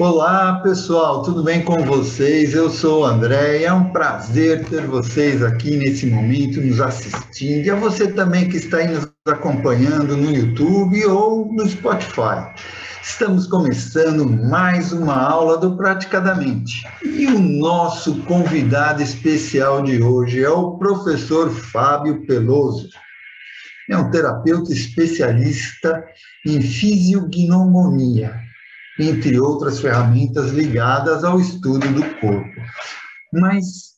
Olá, pessoal, tudo bem com vocês? Eu sou o André e é um prazer ter vocês aqui nesse momento nos assistindo e a você também que está aí nos acompanhando no YouTube ou no Spotify. Estamos começando mais uma aula do Praticadamente. E o nosso convidado especial de hoje é o professor Fábio Peloso. É um terapeuta especialista em fisiognomonia entre outras ferramentas ligadas ao estudo do corpo. Mas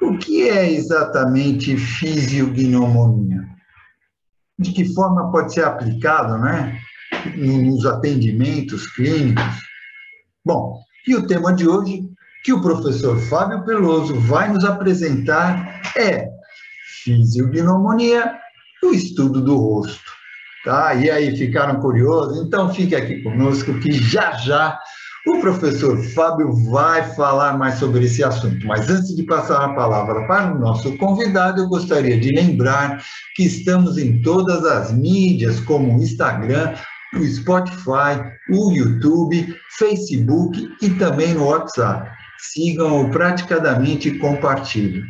o que é exatamente fisiognomonia? De que forma pode ser aplicado, né, nos atendimentos clínicos? Bom, e o tema de hoje que o professor Fábio Peloso vai nos apresentar é fisiognomonia, o estudo do rosto. Tá? E aí, ficaram curiosos? Então fique aqui conosco que já já o professor Fábio vai falar mais sobre esse assunto. Mas antes de passar a palavra para o nosso convidado, eu gostaria de lembrar que estamos em todas as mídias, como o Instagram, o Spotify, o YouTube, Facebook e também no WhatsApp. Sigam-o praticadamente e compartilhem.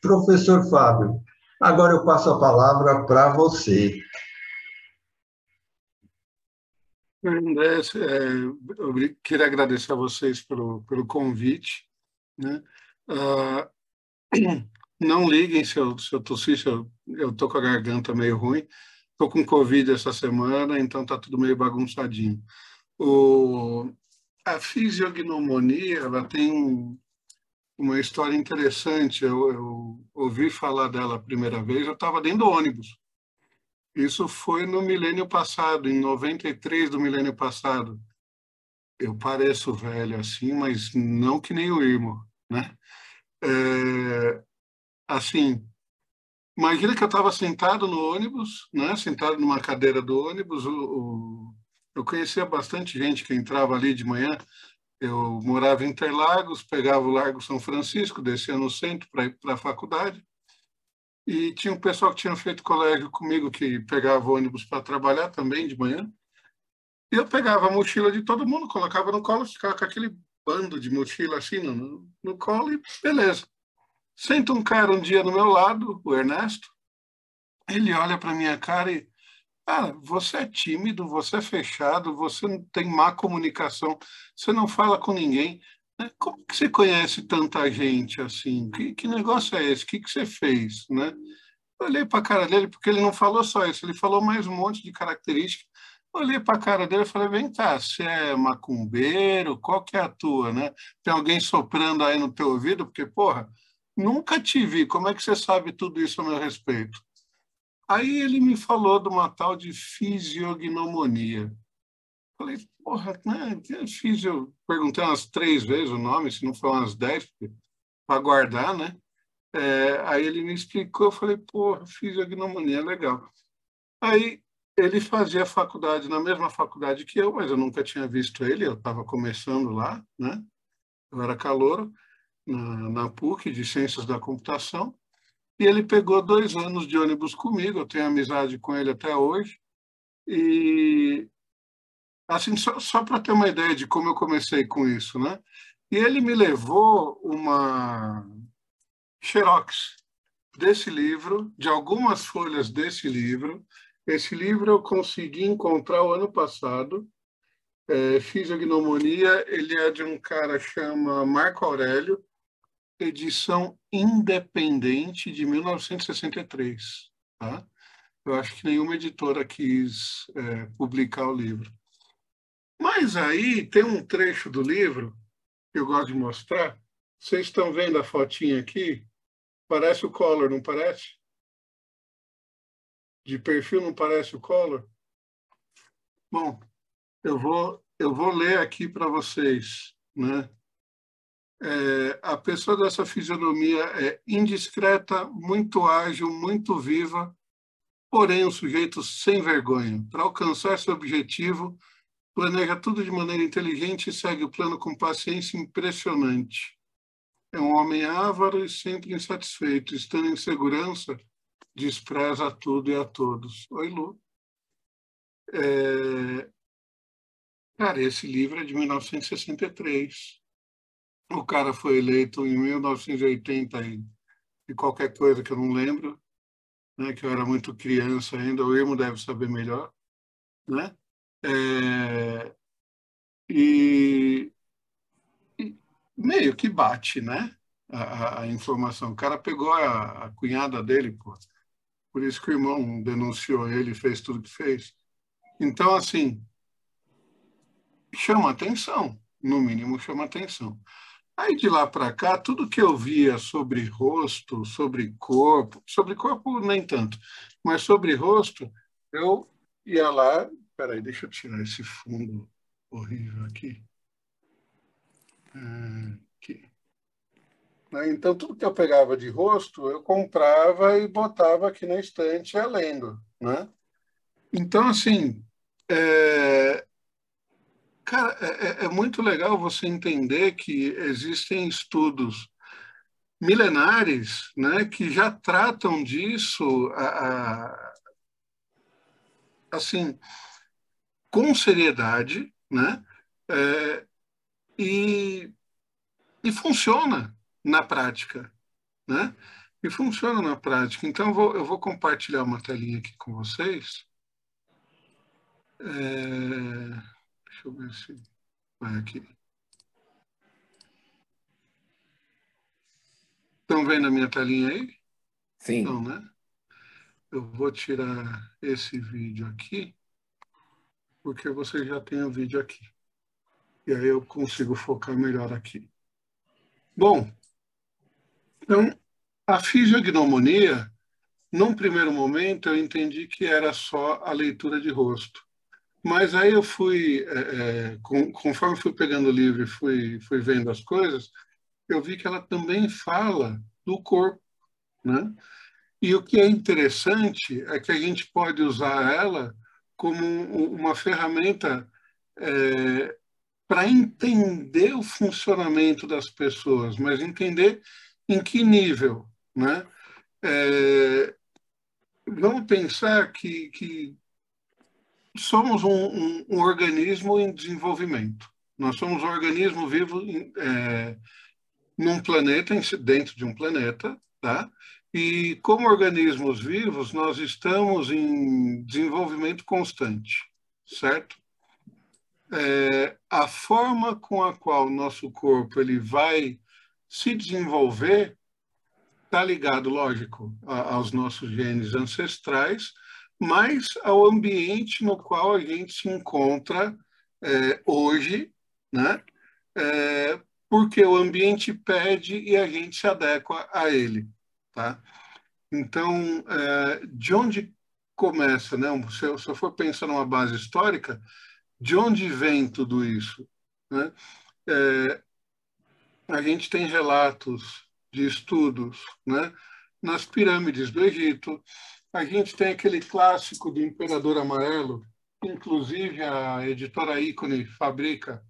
Professor Fábio, agora eu passo a palavra para você. André, é, eu queria agradecer a vocês pelo, pelo convite. Né? Uh, não liguem se eu, se eu tossir, se eu estou com a garganta meio ruim. Estou com Covid essa semana, então está tudo meio bagunçadinho. O, a fisiognomonia ela tem uma história interessante. Eu, eu ouvi falar dela a primeira vez, eu estava dentro do ônibus. Isso foi no milênio passado, em 93 do milênio passado. Eu pareço velho assim, mas não que nem o irmão, né? É, assim, imagina que eu estava sentado no ônibus, né? Sentado numa cadeira do ônibus. O, o, eu conhecia bastante gente que entrava ali de manhã. Eu morava em Interlagos, pegava o Largo São Francisco, descia no centro para ir para a faculdade. E tinha um pessoal que tinha feito colégio comigo que pegava ônibus para trabalhar também de manhã. Eu pegava a mochila de todo mundo, colocava no colo, ficava com aquele bando de mochila assim no, no colo e beleza. Senta um cara um dia do meu lado, o Ernesto, ele olha para minha cara e, cara, você é tímido, você é fechado, você tem má comunicação, você não fala com ninguém. Né? Como que você conhece tanta gente assim? Que, que negócio é esse? O que, que você fez? Né? Olhei para a cara dele, porque ele não falou só isso, ele falou mais um monte de características. Olhei para a cara dele e falei, vem cá, você é macumbeiro? Qual que é a tua? Né? Tem alguém soprando aí no teu ouvido? Porque, porra, nunca te vi, como é que você sabe tudo isso a meu respeito? Aí ele me falou de uma tal de fisiognomonia. Falei, porra, né? Fiz, eu perguntei umas três vezes o nome, se não foi umas dez, para guardar, né? É, aí ele me explicou, eu falei, porra, fiz agnomonia, legal. Aí ele fazia faculdade na mesma faculdade que eu, mas eu nunca tinha visto ele, eu estava começando lá, né? Eu era calouro na, na PUC de Ciências da Computação, e ele pegou dois anos de ônibus comigo, eu tenho amizade com ele até hoje, e Assim, só, só para ter uma ideia de como eu comecei com isso, né? E ele me levou uma xerox desse livro, de algumas folhas desse livro. Esse livro eu consegui encontrar o ano passado. É, Fisiognomonia, ele é de um cara chama Marco Aurélio, edição independente de 1963. Tá? Eu acho que nenhuma editora quis é, publicar o livro. Mas aí tem um trecho do livro que eu gosto de mostrar. Vocês estão vendo a fotinha aqui? Parece o Collor, não parece? De perfil não parece o Collor? Bom, eu vou, eu vou ler aqui para vocês. Né? É, a pessoa dessa fisionomia é indiscreta, muito ágil, muito viva, porém um sujeito sem vergonha. Para alcançar seu objetivo, planeja tudo de maneira inteligente e segue o plano com paciência impressionante. É um homem ávaro e sempre insatisfeito, estando em segurança, despreza tudo e a todos. Oi, Lu. É... Cara, esse livro é de 1963. O cara foi eleito em 1980 e, e qualquer coisa que eu não lembro, né, que eu era muito criança ainda, o Irmo deve saber melhor, né? É, e, e, meio que bate, né? A, a, informação. O cara pegou a, a cunhada dele, pô. Por isso que o irmão denunciou ele, fez tudo que fez. Então, assim, chama atenção, no mínimo chama atenção. Aí de lá para cá, tudo que eu via sobre rosto, sobre corpo, sobre corpo nem tanto, mas sobre rosto, eu ia lá. Peraí, deixa eu tirar esse fundo horrível aqui. Aqui. Né, então, tudo que eu pegava de rosto, eu comprava e botava aqui na estante ia lendo. Né? Então, assim, é, Cara, é, é, é muito legal você entender que existem estudos milenares né, que já tratam disso a, a, assim com seriedade né, é, e, e funciona na prática. Né? E funciona na prática. Então, eu vou, eu vou compartilhar uma telinha aqui com vocês. É... Deixa eu ver se vai aqui. Estão vendo a minha telinha aí? Sim. Então, né? Eu vou tirar esse vídeo aqui, porque você já tem o vídeo aqui. E aí eu consigo focar melhor aqui. Bom, então, a fisiognomonia, num primeiro momento, eu entendi que era só a leitura de rosto. Mas aí eu fui, é, é, com, conforme fui pegando o livro e fui, fui vendo as coisas, eu vi que ela também fala do corpo, né? E o que é interessante é que a gente pode usar ela como uma ferramenta é, para entender o funcionamento das pessoas, mas entender em que nível, né? É, vamos pensar que, que somos um, um, um, organismo em desenvolvimento. Nós somos um organismo vivo é, num planeta, dentro de um planeta, tá? E como organismos vivos, nós estamos em desenvolvimento constante, certo? É, a forma com a qual o nosso corpo ele vai se desenvolver está ligado, lógico, a, aos nossos genes ancestrais, mas ao ambiente no qual a gente se encontra é, hoje, né? É, porque o ambiente pede e a gente se adequa a ele, tá? Então, é, de onde começa, né? Se eu, eu for pensar numa base histórica, de onde vem tudo isso? Né? É, a gente tem relatos de estudos né? nas pirâmides do Egito, a gente tem aquele clássico do Imperador Amarelo, inclusive a editora Ícone fabrica,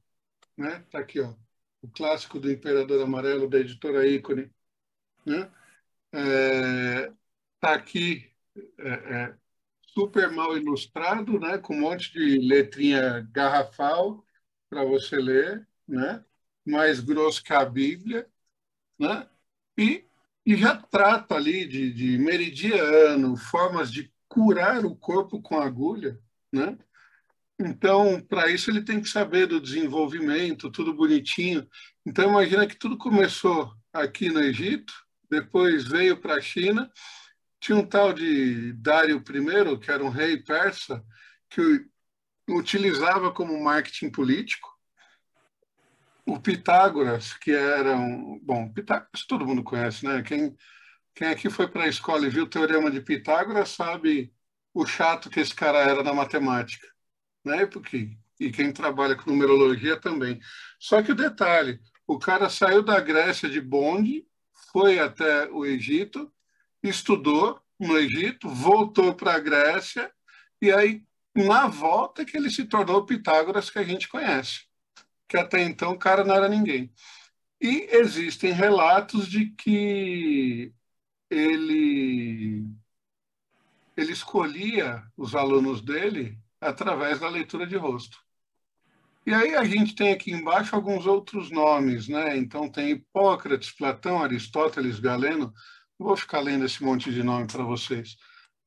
né? Tá aqui, ó, o clássico do Imperador Amarelo da editora Ícone, né? É, tá aqui é, é, super mal ilustrado, né? Com um monte de letrinha garrafal para você ler, né? Mais grosso que a Bíblia, né? E e já trata ali de, de meridiano, formas de curar o corpo com agulha, né? Então, para isso ele tem que saber do desenvolvimento, tudo bonitinho. Então, imagina que tudo começou aqui no Egito, depois veio para a China. Tinha um tal de Dário I, que era um rei persa, que utilizava como marketing político o Pitágoras, que era um. Bom, Pitágoras todo mundo conhece, né? Quem, quem aqui foi para a escola e viu o teorema de Pitágoras sabe o chato que esse cara era na matemática, né? Porque, e quem trabalha com numerologia também. Só que o detalhe: o cara saiu da Grécia de bonde, foi até o Egito, estudou no Egito, voltou para a Grécia, e aí, na volta, que ele se tornou o Pitágoras que a gente conhece que até então o cara não era ninguém. E existem relatos de que ele ele escolhia os alunos dele através da leitura de rosto. E aí a gente tem aqui embaixo alguns outros nomes, né? Então tem Hipócrates, Platão, Aristóteles, Galeno. Não vou ficar lendo esse monte de nome para vocês,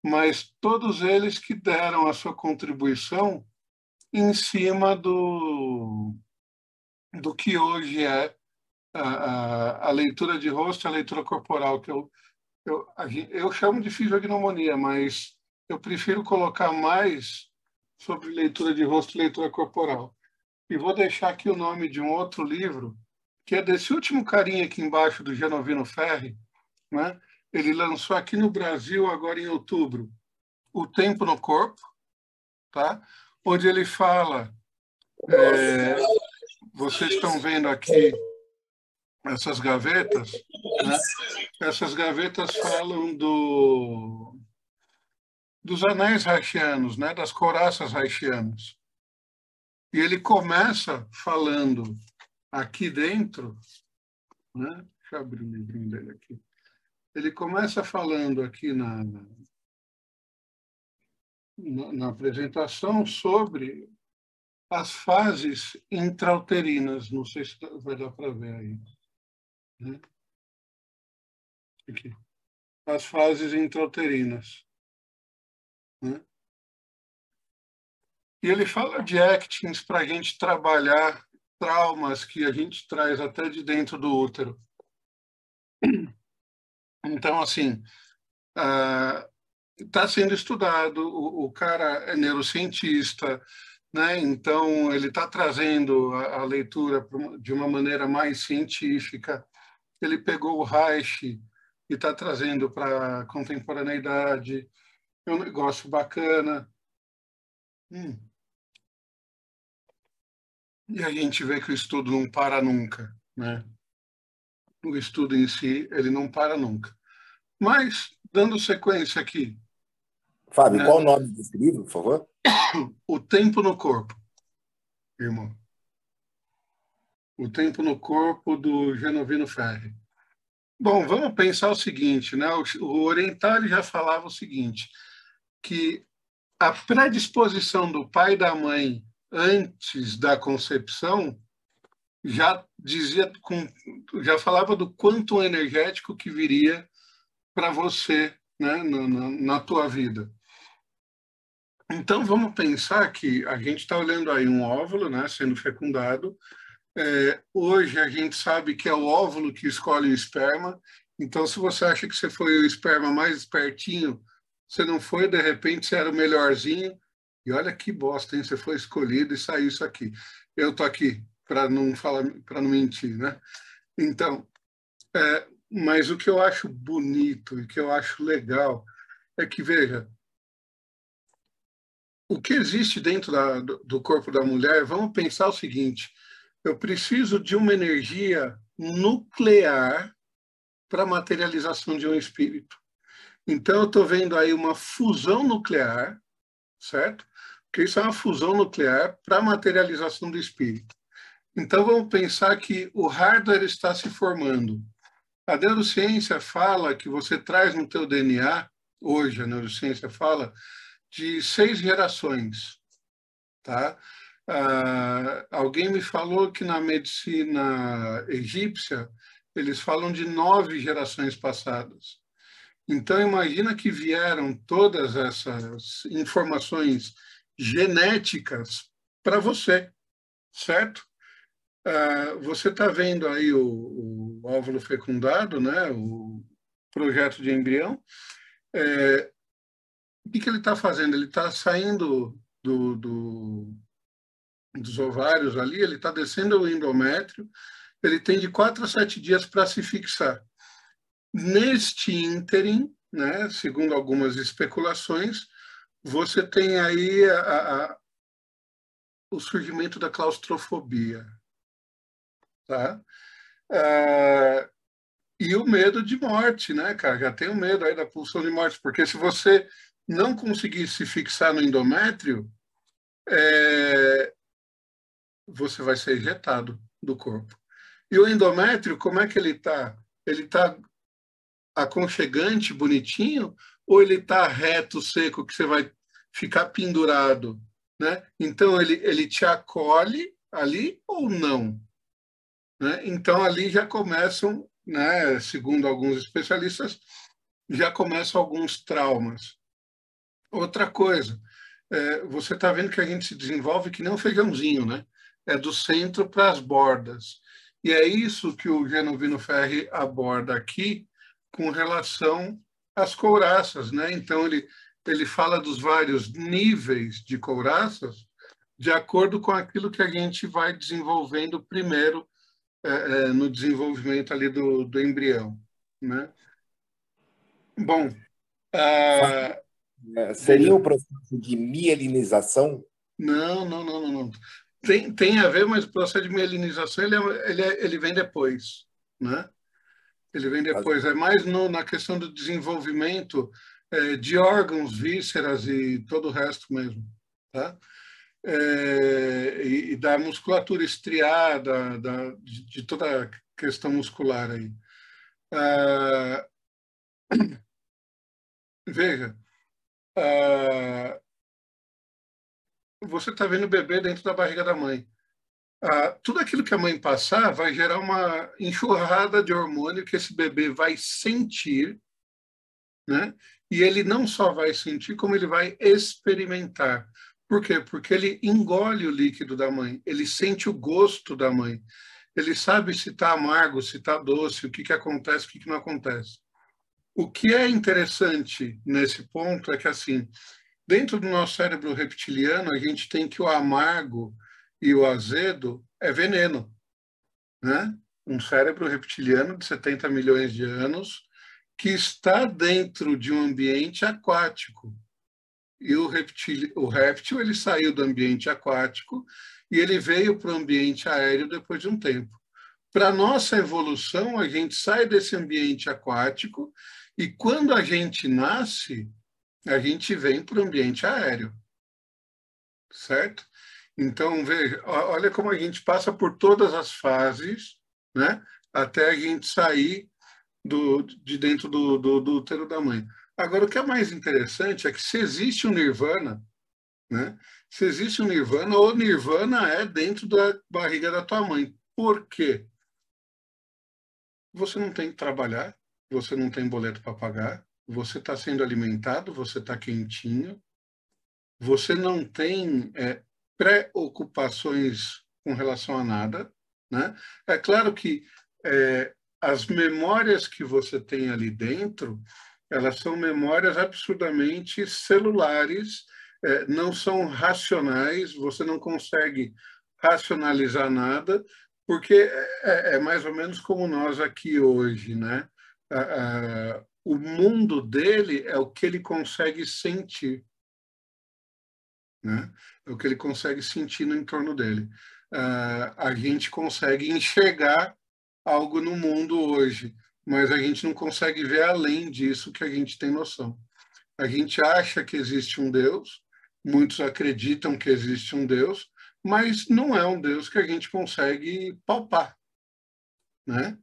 mas todos eles que deram a sua contribuição em cima do, do que hoje é a, a, a leitura de rosto a leitura corporal, que eu, eu, eu chamo de fisiognomonia, mas eu prefiro colocar mais sobre leitura de rosto e leitura corporal. E vou deixar aqui o nome de um outro livro, que é desse último carinha aqui embaixo, do Genovino Ferri. Né? Ele lançou aqui no Brasil, agora em outubro, O Tempo no Corpo, tá? onde ele fala. É, vocês estão vendo aqui essas gavetas, né? essas gavetas falam do, dos anéis haitianos, né? das coraças haitianas. E ele começa falando aqui dentro, né? deixa eu abrir o livrinho dele aqui. Ele começa falando aqui na, na, na apresentação sobre as fases intrauterinas. Não sei se vai dar para ver aí. Né? Aqui. As fases intrauterinas. Né? E ele fala de actings para a gente trabalhar traumas que a gente traz até de dentro do útero. Então, assim, está uh, sendo estudado, o, o, cara é neurocientista, né? então ele está trazendo a, a, leitura de uma maneira mais científica. Ele pegou o Reich e está trazendo para a contemporaneidade. É um negócio bacana. Hum. E a gente vê que o estudo não para nunca, né? O estudo em si, ele não para nunca. Mas, dando sequência aqui. Fábio, né? qual o nome desse livro, por favor? O Tempo no Corpo, irmão. O Tempo no Corpo, do Genovino Ferri. Bom, vamos pensar o seguinte, né? O, Oriental já falava o seguinte, que a predisposição do pai e da mãe antes da concepção já dizia já falava do quanto energético que viria para você né, na, na, na, tua vida. Então vamos pensar que a gente está olhando aí um óvulo né, sendo fecundado. É, hoje a gente sabe que é o óvulo que escolhe o esperma. Então se você acha que você foi o esperma mais espertinho, você não foi, de repente você era o melhorzinho, e olha que bosta, hein? Você foi escolhido e saiu isso aqui. Eu tô aqui para não falar, para não mentir, né? Então, é, mas o que eu acho bonito e que eu acho legal é que veja o que existe dentro da, do corpo da mulher. Vamos pensar o seguinte: eu preciso de uma energia nuclear para materialização de um espírito. Então, eu estou vendo aí uma fusão nuclear, certo? que isso é uma fusão nuclear para materialização do espírito. Então vamos pensar que o hardware está se formando. A neurociência fala que você traz no teu DNA, hoje a neurociência fala, de seis gerações. Tá? Ah, alguém me falou que na medicina egípcia eles falam de nove gerações passadas. Então imagina que vieram todas essas informações genéticas para você, certo? Uh, você está vendo aí o, o, óvulo fecundado, né? o projeto de embrião. É, o que, que ele está fazendo? Ele está saindo do, do, dos ovários ali, ele está descendo o endométrio, ele tem de quatro a sete dias para se fixar. Neste ínterim, né, segundo algumas especulações, você tem aí a, a, o surgimento da claustrofobia, tá? É, e o medo de morte, né, cara? Já tem o medo aí da pulsão de morte, porque se você não conseguir se fixar no endométrio, é, você vai ser ejetado do corpo. E o endométrio, como é que ele está? Ele está aconchegante, bonitinho, ou ele está reto, seco, que você vai ficar pendurado, né? Então ele ele te acolhe ali ou não? Né? Então, ali já começam, né, segundo alguns especialistas, já começam alguns traumas. Outra coisa, é, você está vendo que a gente se desenvolve que nem um feijãozinho, né? É do centro para as bordas. E é isso que o Genovino Ferri aborda aqui com relação às couraças, né? Então, ele, ele fala dos vários níveis de couraças de acordo com aquilo que a gente vai desenvolvendo primeiro é, é, no desenvolvimento ali do, do embrião, né? Bom, uh, seria um processo de mielinização? Não, não, não, não. Tem, tem a ver, mas o processo de mielinização ele, é, ele, ele vem depois, né? Ele vem depois. É mais no, na questão do desenvolvimento é, de órgãos, vísceras e todo o resto mesmo, tá? É, e, e, da musculatura estriada, da, de, de, toda a questão muscular aí. Ah, veja, ah, você está vendo o bebê dentro da barriga da mãe. Ah, tudo aquilo que a mãe passar vai gerar uma enxurrada de hormônio que esse bebê vai sentir, né? E ele não só vai sentir, como ele vai experimentar. Por quê? Porque ele engole o líquido da mãe, ele sente o gosto da mãe, ele sabe se está amargo, se está doce, o que, que acontece, o que, que não acontece. O que é interessante nesse ponto é que, assim, dentro do nosso cérebro reptiliano, a gente tem que o amargo e o azedo é veneno, né? Um cérebro reptiliano de 70 milhões de anos que está dentro de um ambiente aquático. E o réptil, o réptil ele saiu do ambiente aquático e ele veio para o ambiente aéreo depois de um tempo. Para nossa evolução, a gente sai desse ambiente aquático e quando a gente nasce, a gente vem para o ambiente aéreo. Certo? Então, veja, olha como a gente passa por todas as fases, né? Até a gente sair do, de dentro do, do, do útero da mãe. Agora, o que é mais interessante é que se existe um nirvana, né? Se existe um nirvana, o nirvana é dentro da barriga da tua mãe. Por quê? Você não tem que trabalhar, você não tem boleto para pagar, você está sendo alimentado, você está quentinho, você não tem é, preocupações com relação a nada. Né? É claro que é, as memórias que você tem ali dentro, elas são memórias absurdamente celulares, é, não são racionais, você não consegue racionalizar nada, porque é, é, mais ou menos como nós aqui hoje, né? o mundo dele é o que ele consegue sentir, né? É o que ele consegue sentir no entorno dele. a gente consegue enxergar algo no mundo hoje, mas a gente não consegue ver além disso que a gente tem noção. A gente acha que existe um Deus, muitos acreditam que existe um Deus, mas não é um Deus que a gente consegue palpar, né?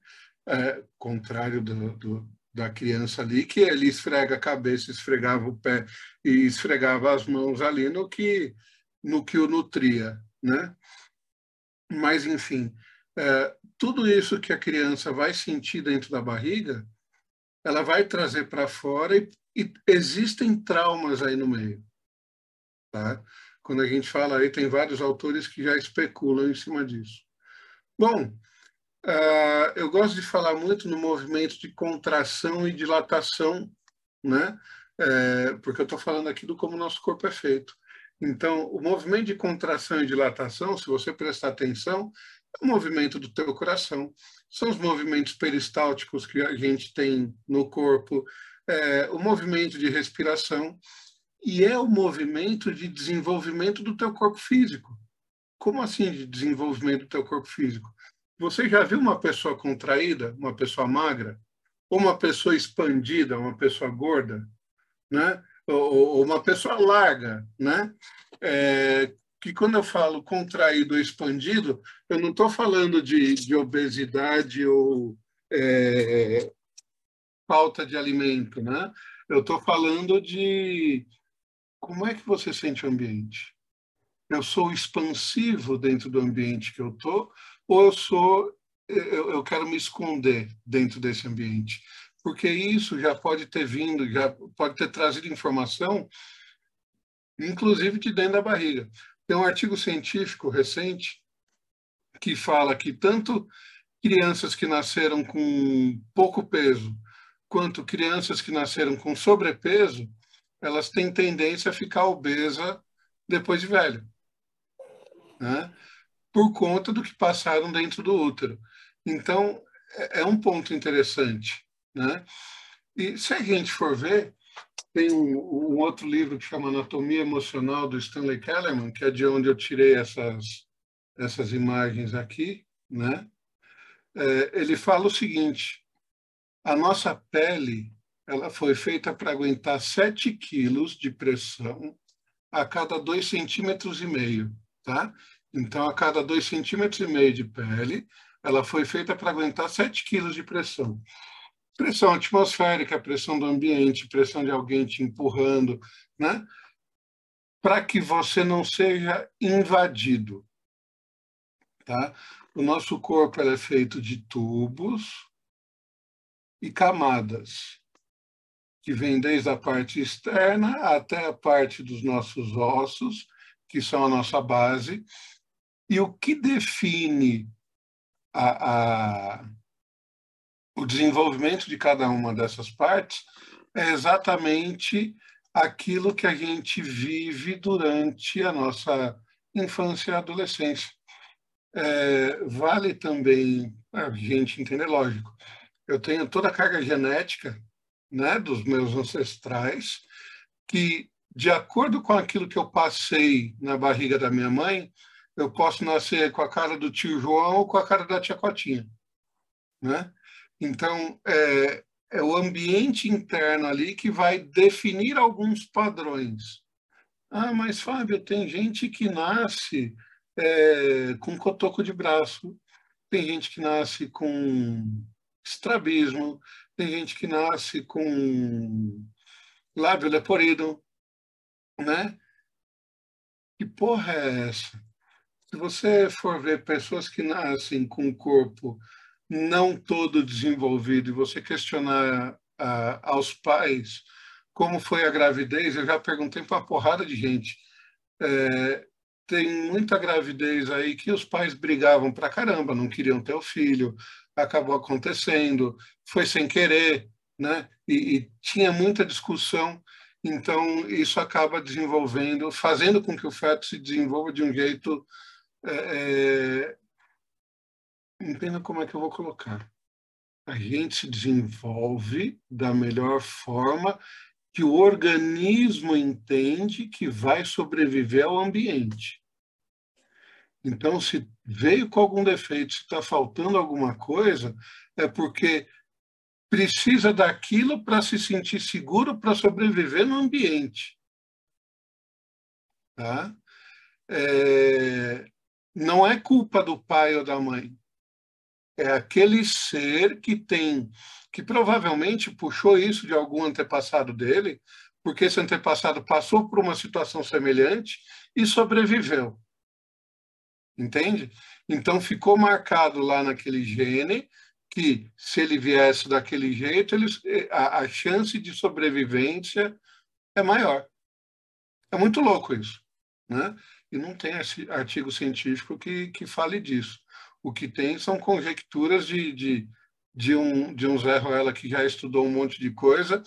É, contrário do, do, da criança ali, que ele esfrega a cabeça, esfregava o pé e esfregava as mãos ali no que, no que o nutria, né? Mas, enfim, é, tudo isso que a criança vai sentir dentro da barriga, ela vai trazer para fora e, e, existem traumas aí no meio. Tá? Quando a gente fala aí, tem vários autores que já especulam em cima disso. Bom, uh, eu gosto de falar muito no movimento de contração e dilatação, né? É, porque eu estou falando aqui do como o nosso corpo é feito. Então, o movimento de contração e dilatação, se você prestar atenção, é o movimento do teu coração. São os movimentos peristálticos que a gente tem no corpo, é, o movimento de respiração e é o movimento de desenvolvimento do teu corpo físico. Como assim de desenvolvimento do teu corpo físico? Você já viu uma pessoa contraída, uma pessoa magra, ou uma pessoa expandida, uma pessoa gorda, né? Ou, ou uma pessoa larga, né? É, que quando eu falo contraído ou expandido, eu não estou falando de, de, obesidade ou é, falta de alimento, né? Eu estou falando de como é que você sente o ambiente? eu sou expansivo dentro do ambiente que eu estou, ou eu sou eu, eu quero me esconder dentro desse ambiente, porque isso já pode ter vindo, já pode ter trazido informação, inclusive de dentro da barriga. Tem um artigo científico recente que fala que tanto crianças que nasceram com pouco peso quanto crianças que nasceram com sobrepeso, elas têm tendência a ficar obesa depois de velho né? Por conta do que passaram dentro do útero. Então, é, é um ponto interessante. Né? E se a gente for ver, tem um, um, outro livro que chama Anatomia Emocional, do Stanley Kellerman, que é de onde eu tirei essas, essas imagens aqui. Né? É, ele fala o seguinte, a nossa pele ela foi feita para aguentar 7 quilos de pressão a cada 2 centímetros e meio tá? Então, a cada dois centímetros e meio de pele, ela foi feita para aguentar 7 quilos de pressão. Pressão atmosférica, pressão do ambiente, pressão de alguém te empurrando, né? Para que você não seja invadido, tá? O nosso corpo é feito de tubos e camadas, que vem desde a parte externa até a parte dos nossos ossos, que são a nossa base, e o que define a, a, o desenvolvimento de cada uma dessas partes é exatamente aquilo que a gente vive durante a nossa infância e adolescência. É, vale também a gente entender, lógico, eu tenho toda a carga genética né, dos meus ancestrais, que de acordo com aquilo que eu passei na barriga da minha mãe, eu posso nascer com a cara do tio João ou com a cara da tia Cotinha, né? Então, é, é o ambiente interno ali que vai definir alguns padrões. Ah, mas Fábio, tem gente que nasce é, com cotoco de braço, tem gente que nasce com estrabismo, tem gente que nasce com lábio leporido, né? Que porra é essa? Se você for ver pessoas que nascem com o corpo não todo desenvolvido e você questionar ah, aos pais como foi a gravidez, eu já perguntei para uma porrada de gente. É, tem muita gravidez aí que os pais brigavam para caramba, não queriam ter o filho, acabou acontecendo, foi sem querer, né? E, e tinha muita discussão então, isso acaba desenvolvendo, fazendo com que o feto se desenvolva de um jeito. É, é, entenda como é que eu vou colocar. A gente se desenvolve da melhor forma que o organismo entende que vai sobreviver ao ambiente. Então, se veio com algum defeito, se está faltando alguma coisa, é porque precisa daquilo para se sentir seguro para sobreviver no ambiente. Tá? É, não é culpa do pai ou da mãe. É aquele ser que tem, que provavelmente puxou isso de algum antepassado dele, porque esse antepassado passou por uma situação semelhante e sobreviveu. Entende? Então ficou marcado lá naquele gene que se ele viesse daquele jeito, ele, a, a chance de sobrevivência é maior. É muito louco isso, né? E não tem artigo científico que, que fale disso. O que tem são conjecturas de, de, de, um, de um Zé Ruela que já estudou um monte de coisa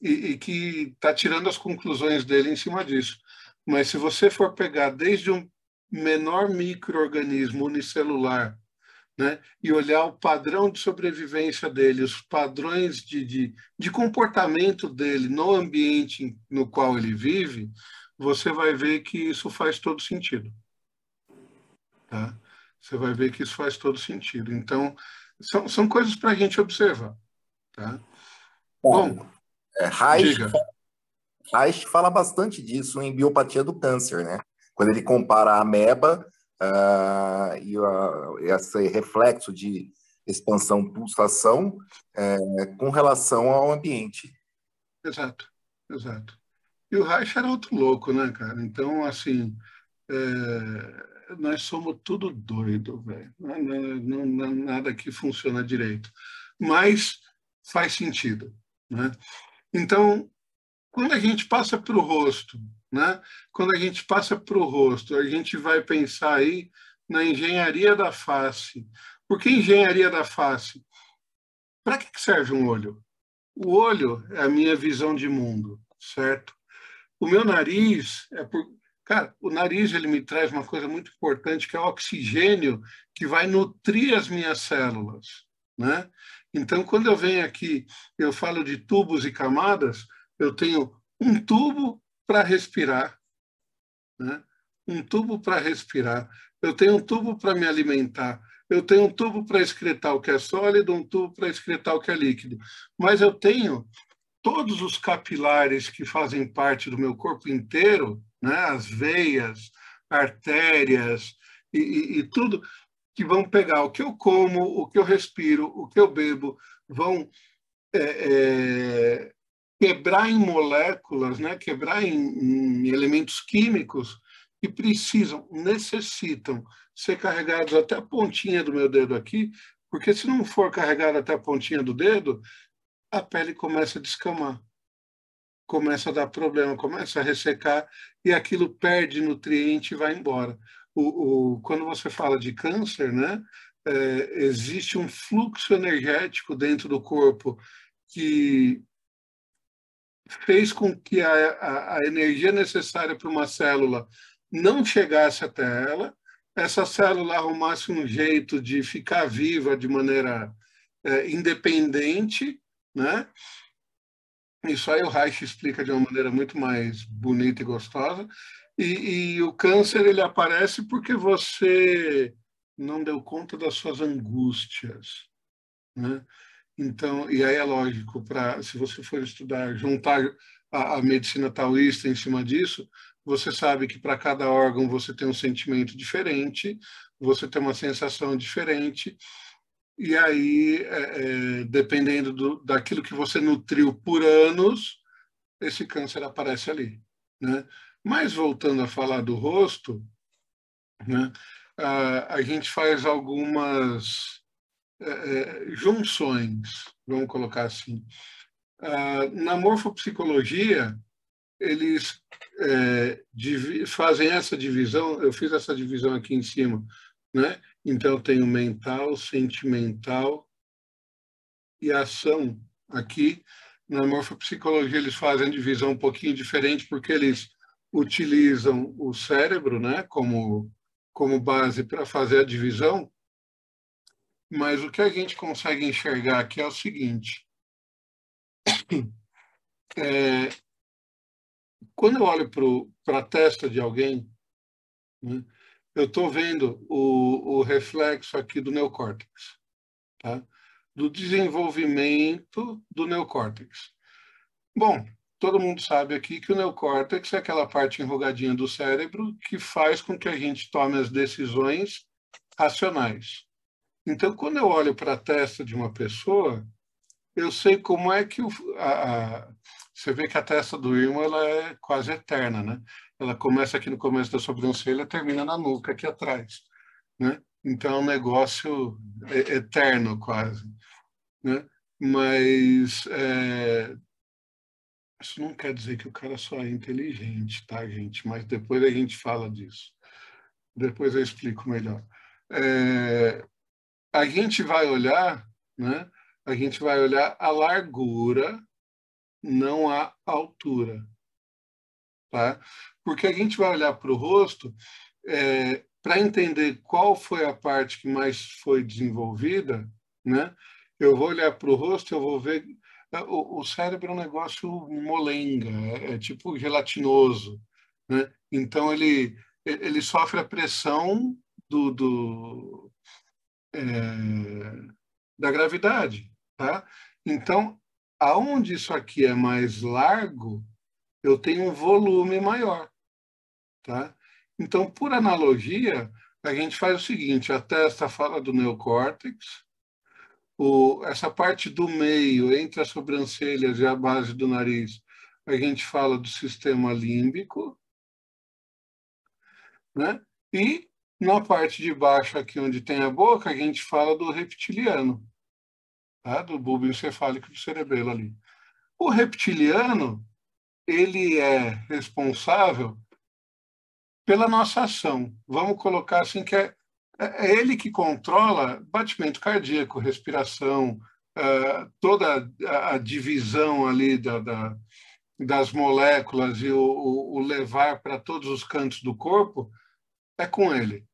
e, e que está tirando as conclusões dele em cima disso. Mas se você for pegar desde um menor microorganismo unicelular né? e olhar o padrão de sobrevivência dele, os padrões de, de, de comportamento dele no ambiente no qual ele vive, você vai ver que isso faz todo sentido. Tá? Você vai ver que isso faz todo sentido. Então, são, são coisas para a gente observar. Tá? Bom, é, Reich, Reich fala bastante disso em biopatia do câncer, né? Quando ele compara a ameba uh, e uh, esse reflexo de expansão, pulsação uh, com relação ao ambiente. Exato, exato. E o Reich era outro louco, né, cara? Então, assim, é, é, nós somos tudo doido, velho. Não, não, não, nada que funciona direito. Mas faz sentido. Né? Então, quando a gente passa para o rosto, né? quando a gente passa para o rosto, a gente vai pensar aí na engenharia da face. Por que engenharia da face? Para que serve um olho? O olho é a minha visão de mundo, certo? O meu nariz é por Cara, o nariz ele me traz uma coisa muito importante que é o oxigênio que vai nutrir as minhas células, né? Então, quando eu venho aqui, eu falo de tubos e camadas, eu tenho um tubo para respirar, né? Um tubo para respirar. Eu tenho um tubo para me alimentar. Eu tenho um tubo para excretar o que é sólido, um tubo para excretar o que é líquido. Mas eu tenho todos os capilares que fazem parte do meu corpo inteiro né? as veias, artérias e, e, e tudo que vão pegar o que eu como, o que eu respiro, o que eu bebo, vão é, é, quebrar em moléculas, né? quebrar em, em, elementos químicos que precisam, necessitam ser carregados até a pontinha do meu dedo aqui, porque se não for carregado até a pontinha do dedo, a pele começa a descamar começa a dar problema, começa a ressecar e aquilo perde nutriente e vai embora. O, o, quando você fala de câncer, né, é, existe um fluxo energético dentro do corpo que fez com que a, a, a energia necessária para uma célula não chegasse até ela, essa célula arrumasse um jeito de ficar viva de maneira é, independente, né? Isso aí o Reich explica de uma maneira muito mais bonita e gostosa. E, e, o câncer ele aparece porque você não deu conta das suas angústias, né? Então, e aí é lógico, para se você for estudar, juntar a, a medicina taoísta em cima disso, você sabe que para cada órgão você tem um sentimento diferente, você tem uma sensação diferente, e aí, é, é, dependendo do, daquilo que você nutriu por anos, esse câncer aparece ali. Né? Mas voltando a falar do rosto, né, a, a gente faz algumas é, é junções, vamos colocar assim. na morfopsicologia, eles é, fazem essa divisão, eu fiz essa divisão aqui em cima, né? Então, eu tenho mental, sentimental e ação. Aqui, na morfopsicologia, eles fazem divisão um pouquinho diferente, porque eles utilizam o cérebro né, como, como base para fazer a divisão, mas o que a gente consegue enxergar aqui é o seguinte. É, quando eu olho para a testa de alguém, né, eu estou vendo o, o, reflexo aqui do neocórtex, tá? do desenvolvimento do neocórtex. Bom, todo mundo sabe aqui que o neocórtex é aquela parte enrugadinha do cérebro que faz com que a gente tome as decisões racionais. Então, quando eu olho para a testa de uma pessoa, eu sei como é que o, a, a, você vê que a testa do irmão ela é quase eterna, né? Ela começa aqui no começo da sobrancelha, termina na nuca aqui atrás, né? Então é um negócio eterno quase, né? Mas é... isso não quer dizer que o cara só é inteligente, tá, gente? Mas depois a gente fala disso. Depois eu explico melhor. É... A gente vai olhar, né? A gente vai olhar a largura, não a altura. Tá? Porque a gente vai olhar para o rosto é, para entender qual foi a parte que mais foi desenvolvida, né? Eu vou olhar para o rosto, eu vou ver é, o, o, cérebro é um negócio molenga, é, é tipo gelatinoso, né? Então ele ele sofre a pressão do, do é, da gravidade, tá? Então aonde isso aqui é mais largo eu tenho um volume maior. Tá? Então, por analogia, a gente faz o seguinte: a testa fala do neocórtex, o, essa parte do meio, entre as sobrancelhas e a base do nariz, a gente fala do sistema límbico. Né? E na parte de baixo, aqui onde tem a boca, a gente fala do reptiliano, tá? do bulbo encefálico do cerebelo ali. O reptiliano, ele é responsável pela nossa ação. Vamos colocar assim que é, é ele que controla batimento cardíaco, respiração, uh, toda a, a, divisão ali da, da, das moléculas e o, o, o levar para todos os cantos do corpo é com ele.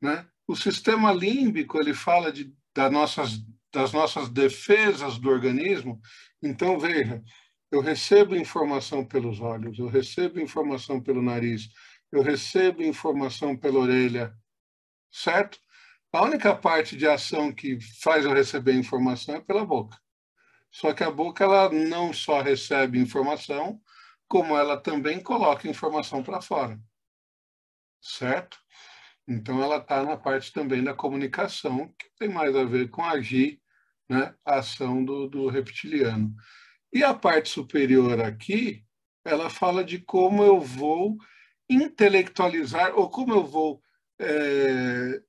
Né? O sistema límbico ele fala de, das, nossas, das nossas defesas do organismo. Então, veja, eu recebo informação pelos olhos, eu recebo informação pelo nariz, eu recebo informação pela orelha, certo? A única parte de ação que faz eu receber informação é pela boca. Só que a boca ela não só recebe informação, como ela também coloca informação para fora. Certo? Então ela está na parte também da comunicação, que tem mais a ver com agir, né, a ação do, do reptiliano. E a parte superior aqui, ela fala de como eu vou intelectualizar, ou como eu vou. É...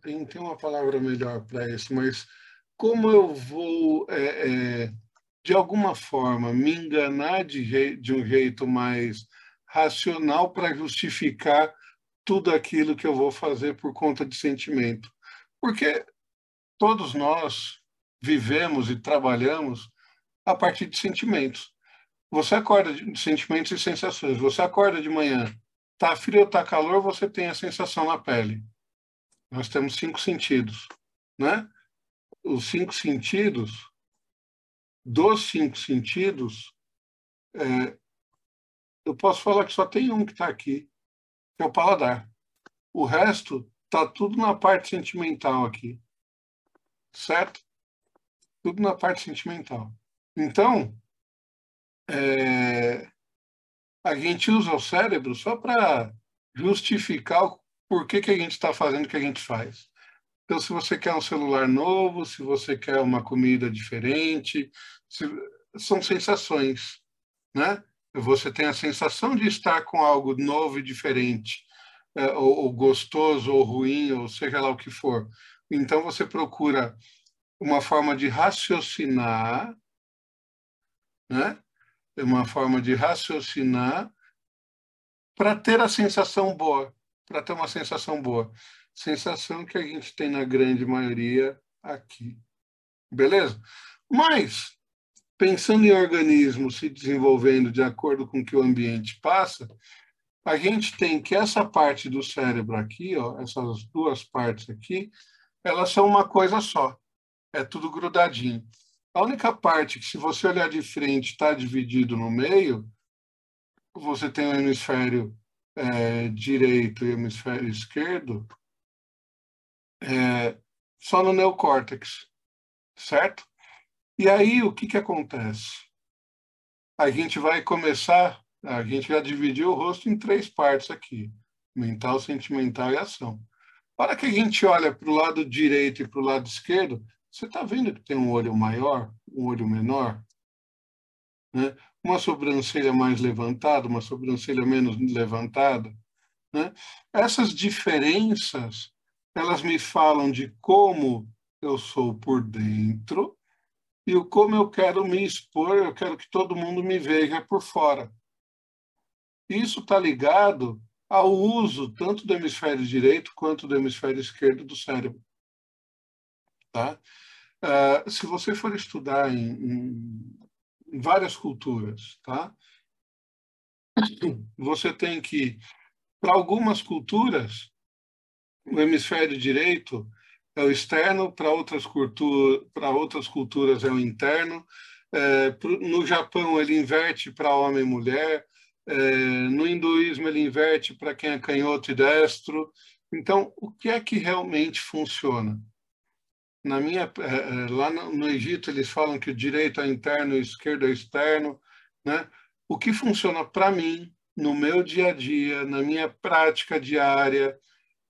Tem, tem uma palavra melhor para isso, mas como eu vou, é, é, de alguma forma, me enganar de, de um jeito mais racional para justificar tudo aquilo que eu vou fazer por conta de sentimento. Porque todos nós vivemos e trabalhamos a partir de sentimentos. Você acorda de sentimentos e sensações. Você acorda de manhã, tá frio ou tá calor, você tem a sensação na pele. Nós temos cinco sentidos, né? Os cinco sentidos, dos cinco sentidos, é, eu posso falar que só tem um que está aqui, que é o paladar. O resto está tudo na parte sentimental aqui, certo? Tudo na parte sentimental. Então, é, a gente usa o cérebro só para justificar o porquê que a gente está fazendo o que a gente faz. Então, se você quer um celular novo, se você quer uma comida diferente, se, são sensações, né? Você tem a sensação de estar com algo novo e diferente, é, ou, ou gostoso, ou ruim, ou seja lá o que for. Então, você procura uma forma de raciocinar, né? É uma forma de raciocinar para ter a sensação boa, para ter uma sensação boa. Sensação que a gente tem na grande maioria aqui. Beleza? Mas, pensando em organismos se desenvolvendo de acordo com o que o ambiente passa, a gente tem que essa parte do cérebro aqui, ó, essas duas partes aqui, elas são uma coisa só. É tudo grudadinho. A única parte que, se você olhar de frente, está dividido no meio, você tem o hemisfério é, direito e o hemisfério esquerdo, é, só no neocórtex, certo? E aí, o que, que acontece? A gente vai começar, a gente já dividiu o rosto em três partes aqui, mental, sentimental e ação. A hora que a gente olha para o lado direito e para o lado esquerdo, você está vendo que tem um olho maior, um olho menor? Né? Uma sobrancelha mais levantada, uma sobrancelha menos levantada? Né? Essas diferenças, elas me falam de como eu sou por dentro e o como eu quero me expor, eu quero que todo mundo me veja por fora. Isso está ligado ao uso tanto do hemisfério direito quanto do hemisfério esquerdo do cérebro. Tá? Uh, se você for estudar em, em, várias culturas, tá? você tem que, para algumas culturas, o hemisfério direito é o externo, para outras, cultu outras culturas é o interno. É, no Japão, ele inverte para homem e mulher. É, no hinduísmo, ele inverte para quem é canhoto e destro. Então, o que é que realmente funciona? Na minha eh, eh, lá no Egito eles falam que o direito é interno o esquerdo é externo, né? O que funciona para mim no meu dia a dia, na minha prática diária,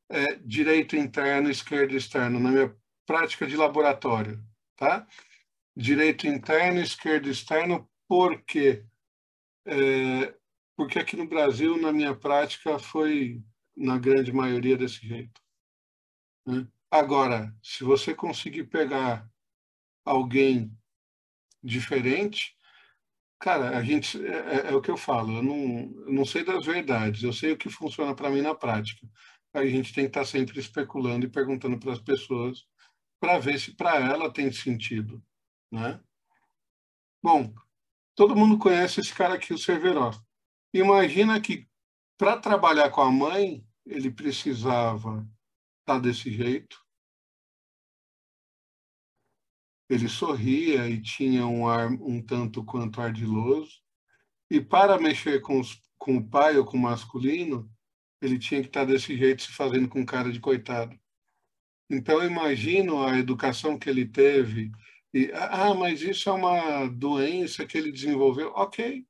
é direito interno, esquerdo externo, na minha prática de laboratório, tá? Direito interno, esquerdo externo, por quê? É, porque aqui no Brasil, na minha prática, foi na grande maioria desse jeito. Né? Agora, se você conseguir pegar alguém diferente, cara, a gente é, é, é o que eu falo. Eu não, eu não sei das verdades. Eu sei o que funciona para mim na prática. A gente tem que estar tá sempre especulando e perguntando para as pessoas para ver se para ela tem sentido, né? Bom, todo mundo conhece esse cara aqui, o Cerveró. Imagina que para trabalhar com a mãe, ele precisava tá desse jeito. Ele sorria e tinha um ar um tanto quanto ardiloso. E para mexer com, os, com o pai ou com o masculino, ele tinha que estar tá desse jeito, se fazendo com cara de coitado. Então, eu imagino a educação que ele teve. E, ah, mas isso é uma doença que ele desenvolveu. Ok,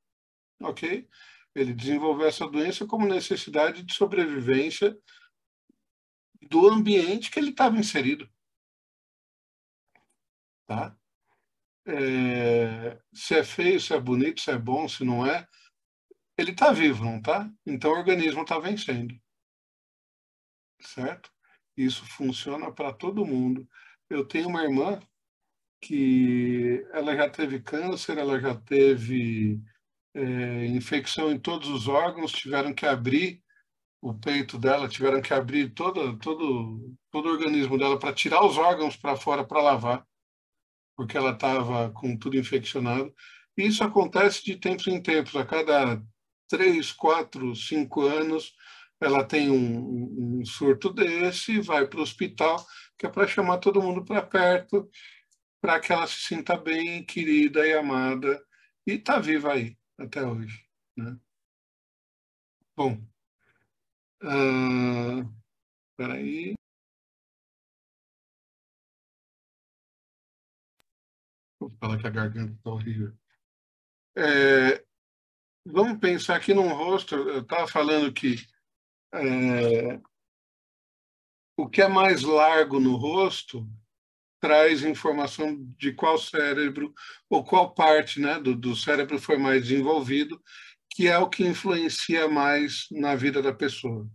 ok. Ele desenvolveu essa doença como necessidade de sobrevivência do ambiente que ele estava inserido. Tá? É, se é feio, se é bonito, se é bom, se não é, ele está vivo, não está? Então o organismo está vencendo. Certo? Isso funciona para todo mundo. Eu tenho uma irmã que ela já teve câncer, ela já teve é, infecção em todos os órgãos, tiveram que abrir o peito dela, tiveram que abrir todo, todo, todo o organismo dela para tirar os órgãos para fora para lavar, porque ela estava com tudo infeccionado. E isso acontece de tempos em tempos, a cada três, quatro, cinco anos ela tem um, um surto desse, vai para o hospital, que é para chamar todo mundo para perto, para que ela se sinta bem, querida e amada, e está viva aí até hoje. Né? Bom, uh, aí. Vou que a garganta está horrível. É, vamos pensar aqui num rosto. Eu estava falando que é, o que é mais largo no rosto traz informação de qual cérebro ou qual parte né, do, do cérebro foi mais desenvolvido, que é o que influencia mais na vida da pessoa.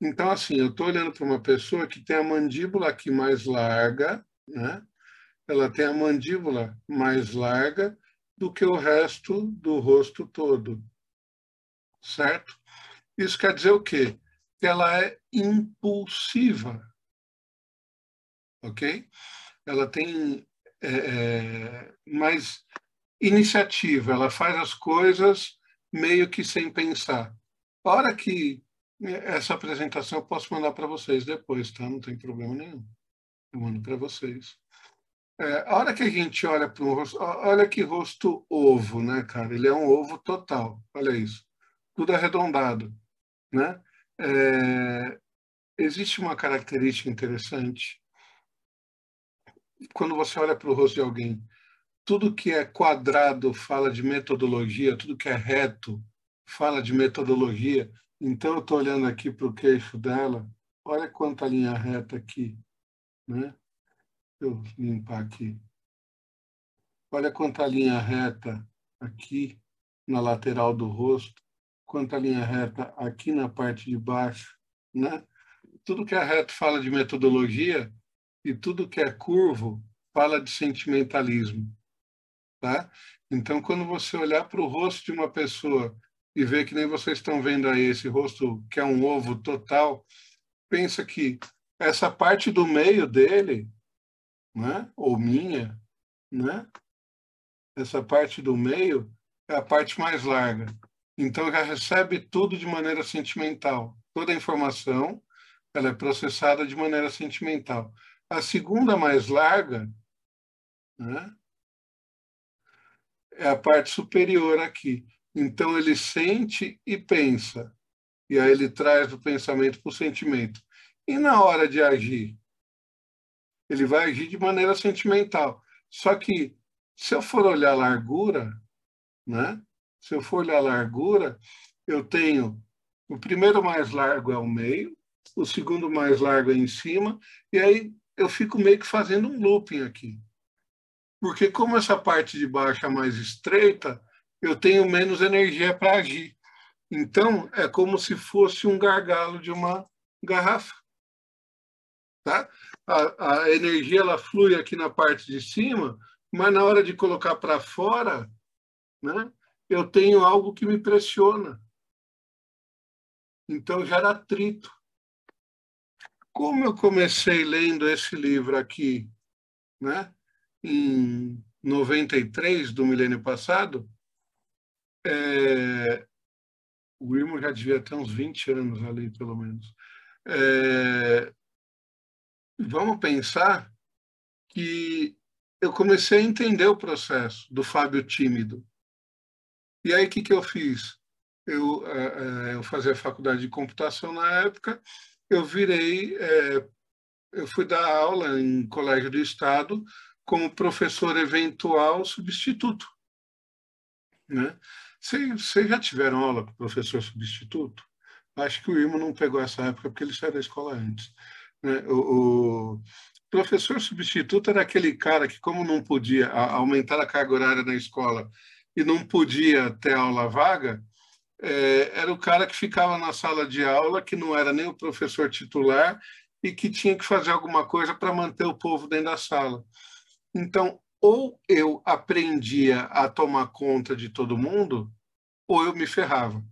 Então, assim, eu estou olhando para uma pessoa que tem a mandíbula aqui mais larga, né? ela tem a mandíbula mais larga do que o resto do rosto todo, certo? Isso quer dizer o quê? que ela é impulsiva, ok? Ela tem é, é, mais iniciativa, ela faz as coisas meio que sem pensar. A hora que essa apresentação eu posso mandar para vocês depois, tá? Não tem problema nenhum. Eu mando para vocês. É, a hora que a gente olha para um rosto, olha que rosto ovo, né, cara? Ele é um ovo total. Olha isso, tudo arredondado, né? É, existe uma característica interessante. Quando você olha para o rosto de alguém, tudo que é quadrado fala de metodologia, tudo que é reto fala de metodologia. Então, eu estou olhando aqui para o queixo dela, olha quanta linha reta aqui. Né? Deixa eu limpar aqui. Olha quanta linha reta aqui na lateral do rosto quanto à linha reta aqui na parte de baixo, né? Tudo que é reto fala de metodologia e tudo que é curvo fala de sentimentalismo, tá? Então, quando você olhar para o rosto de uma pessoa e ver que nem vocês estão vendo aí esse rosto que é um ovo total, pensa que essa parte do meio dele, né? Ou minha, né? Essa parte do meio é a parte mais larga. Então, já recebe tudo de maneira sentimental. Toda a informação ela é processada de maneira sentimental. A segunda mais larga né, é a parte superior aqui. Então, ele sente e pensa. E aí ele traz o pensamento para o sentimento. E na hora de agir? Ele vai agir de maneira sentimental. Só que, se eu for olhar a largura, né, se eu for olhar a largura, eu tenho o primeiro mais largo é o meio, o segundo mais largo é em cima, e aí eu fico meio que fazendo um looping aqui. Porque como essa parte de baixo é mais estreita, eu tenho menos energia para agir. Então, é como se fosse um gargalo de uma garrafa. Tá? A, a energia ela flui aqui na parte de cima, mas na hora de colocar para fora, né, eu tenho algo que me pressiona. Então, gera atrito. Como eu comecei lendo esse livro aqui, né, em 93 do milênio passado, é, o irmão já devia ter uns 20 anos ali, pelo menos. É, vamos pensar que eu comecei a entender o processo do Fábio tímido. E aí, o que, que eu fiz? Eu, é, é, eu fazia faculdade de computação na época, eu virei, é, eu fui dar aula em colégio do Estado como professor eventual substituto. Né? Vocês já tiveram aula com professor substituto? Acho que o Irmo não pegou essa época porque ele saiu da escola antes. Né? O, o, professor substituto era aquele cara que, como não podia aumentar a carga horária na escola e não podia ter aula vaga, é, era o cara que ficava na sala de aula, que não era nem o professor titular e que tinha que fazer alguma coisa para manter o povo dentro da sala. Então, ou eu aprendia a tomar conta de todo mundo, ou eu me ferrava.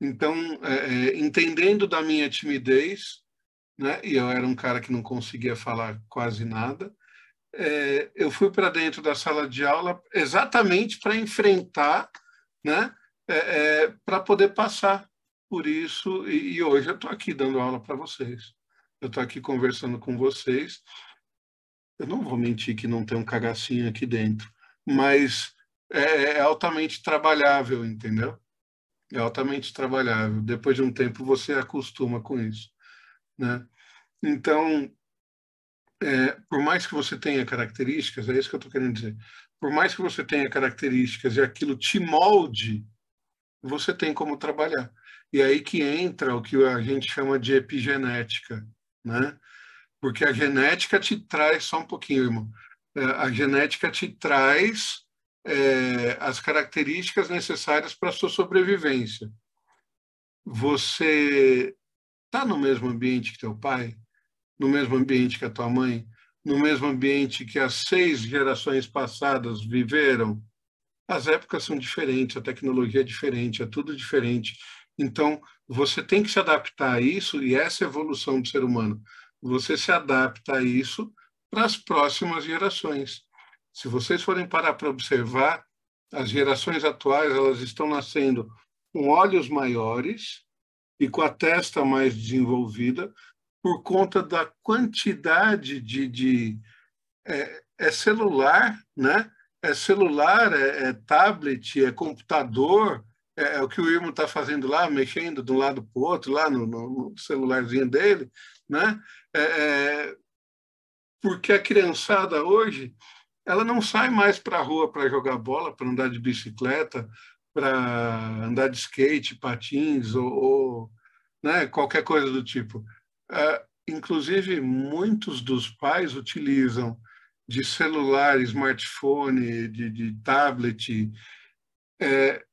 Então, é, é, entendendo da minha timidez, né, e eu era um cara que não conseguia falar quase nada, é, eu fui para dentro da sala de aula exatamente para enfrentar, né, é, é, para poder passar por isso. E, e hoje eu estou aqui dando aula para vocês. Eu estou aqui conversando com vocês eu não vou mentir que não tem um cagacinho aqui dentro, mas é, é altamente trabalhável, entendeu? É altamente trabalhável. Depois de um tempo você acostuma com isso, né? Então, é, por mais que você tenha características, é isso que eu estou querendo dizer. Por mais que você tenha características e aquilo te molde, você tem como trabalhar. E aí que entra o que a gente chama de epigenética, né? Porque a genética te traz, só um pouquinho, irmão, é, a genética te traz é, as características necessárias para sua sobrevivência. Você está no mesmo ambiente que teu pai, no mesmo ambiente que a tua mãe, no mesmo ambiente que as seis gerações passadas viveram. As épocas são diferentes, a tecnologia é diferente, é tudo diferente. Então, você tem que se adaptar a isso e essa é evolução do ser humano você se adapta a isso para as próximas gerações. Se vocês forem parar para observar, as gerações atuais elas estão nascendo com olhos maiores e com a testa mais desenvolvida por conta da quantidade de, de é, é celular, né? É celular, é, é tablet, é computador, é, é, o que o Irmão está fazendo lá, mexendo de um lado para o outro, lá no, no, celularzinho dele, né? É, é, porque a criançada hoje, ela não sai mais para a rua para jogar bola, para andar de bicicleta, para andar de skate, patins ou, ou né, qualquer coisa do tipo. É, inclusive, muitos dos pais utilizam de celular, smartphone, de, de tablet, é,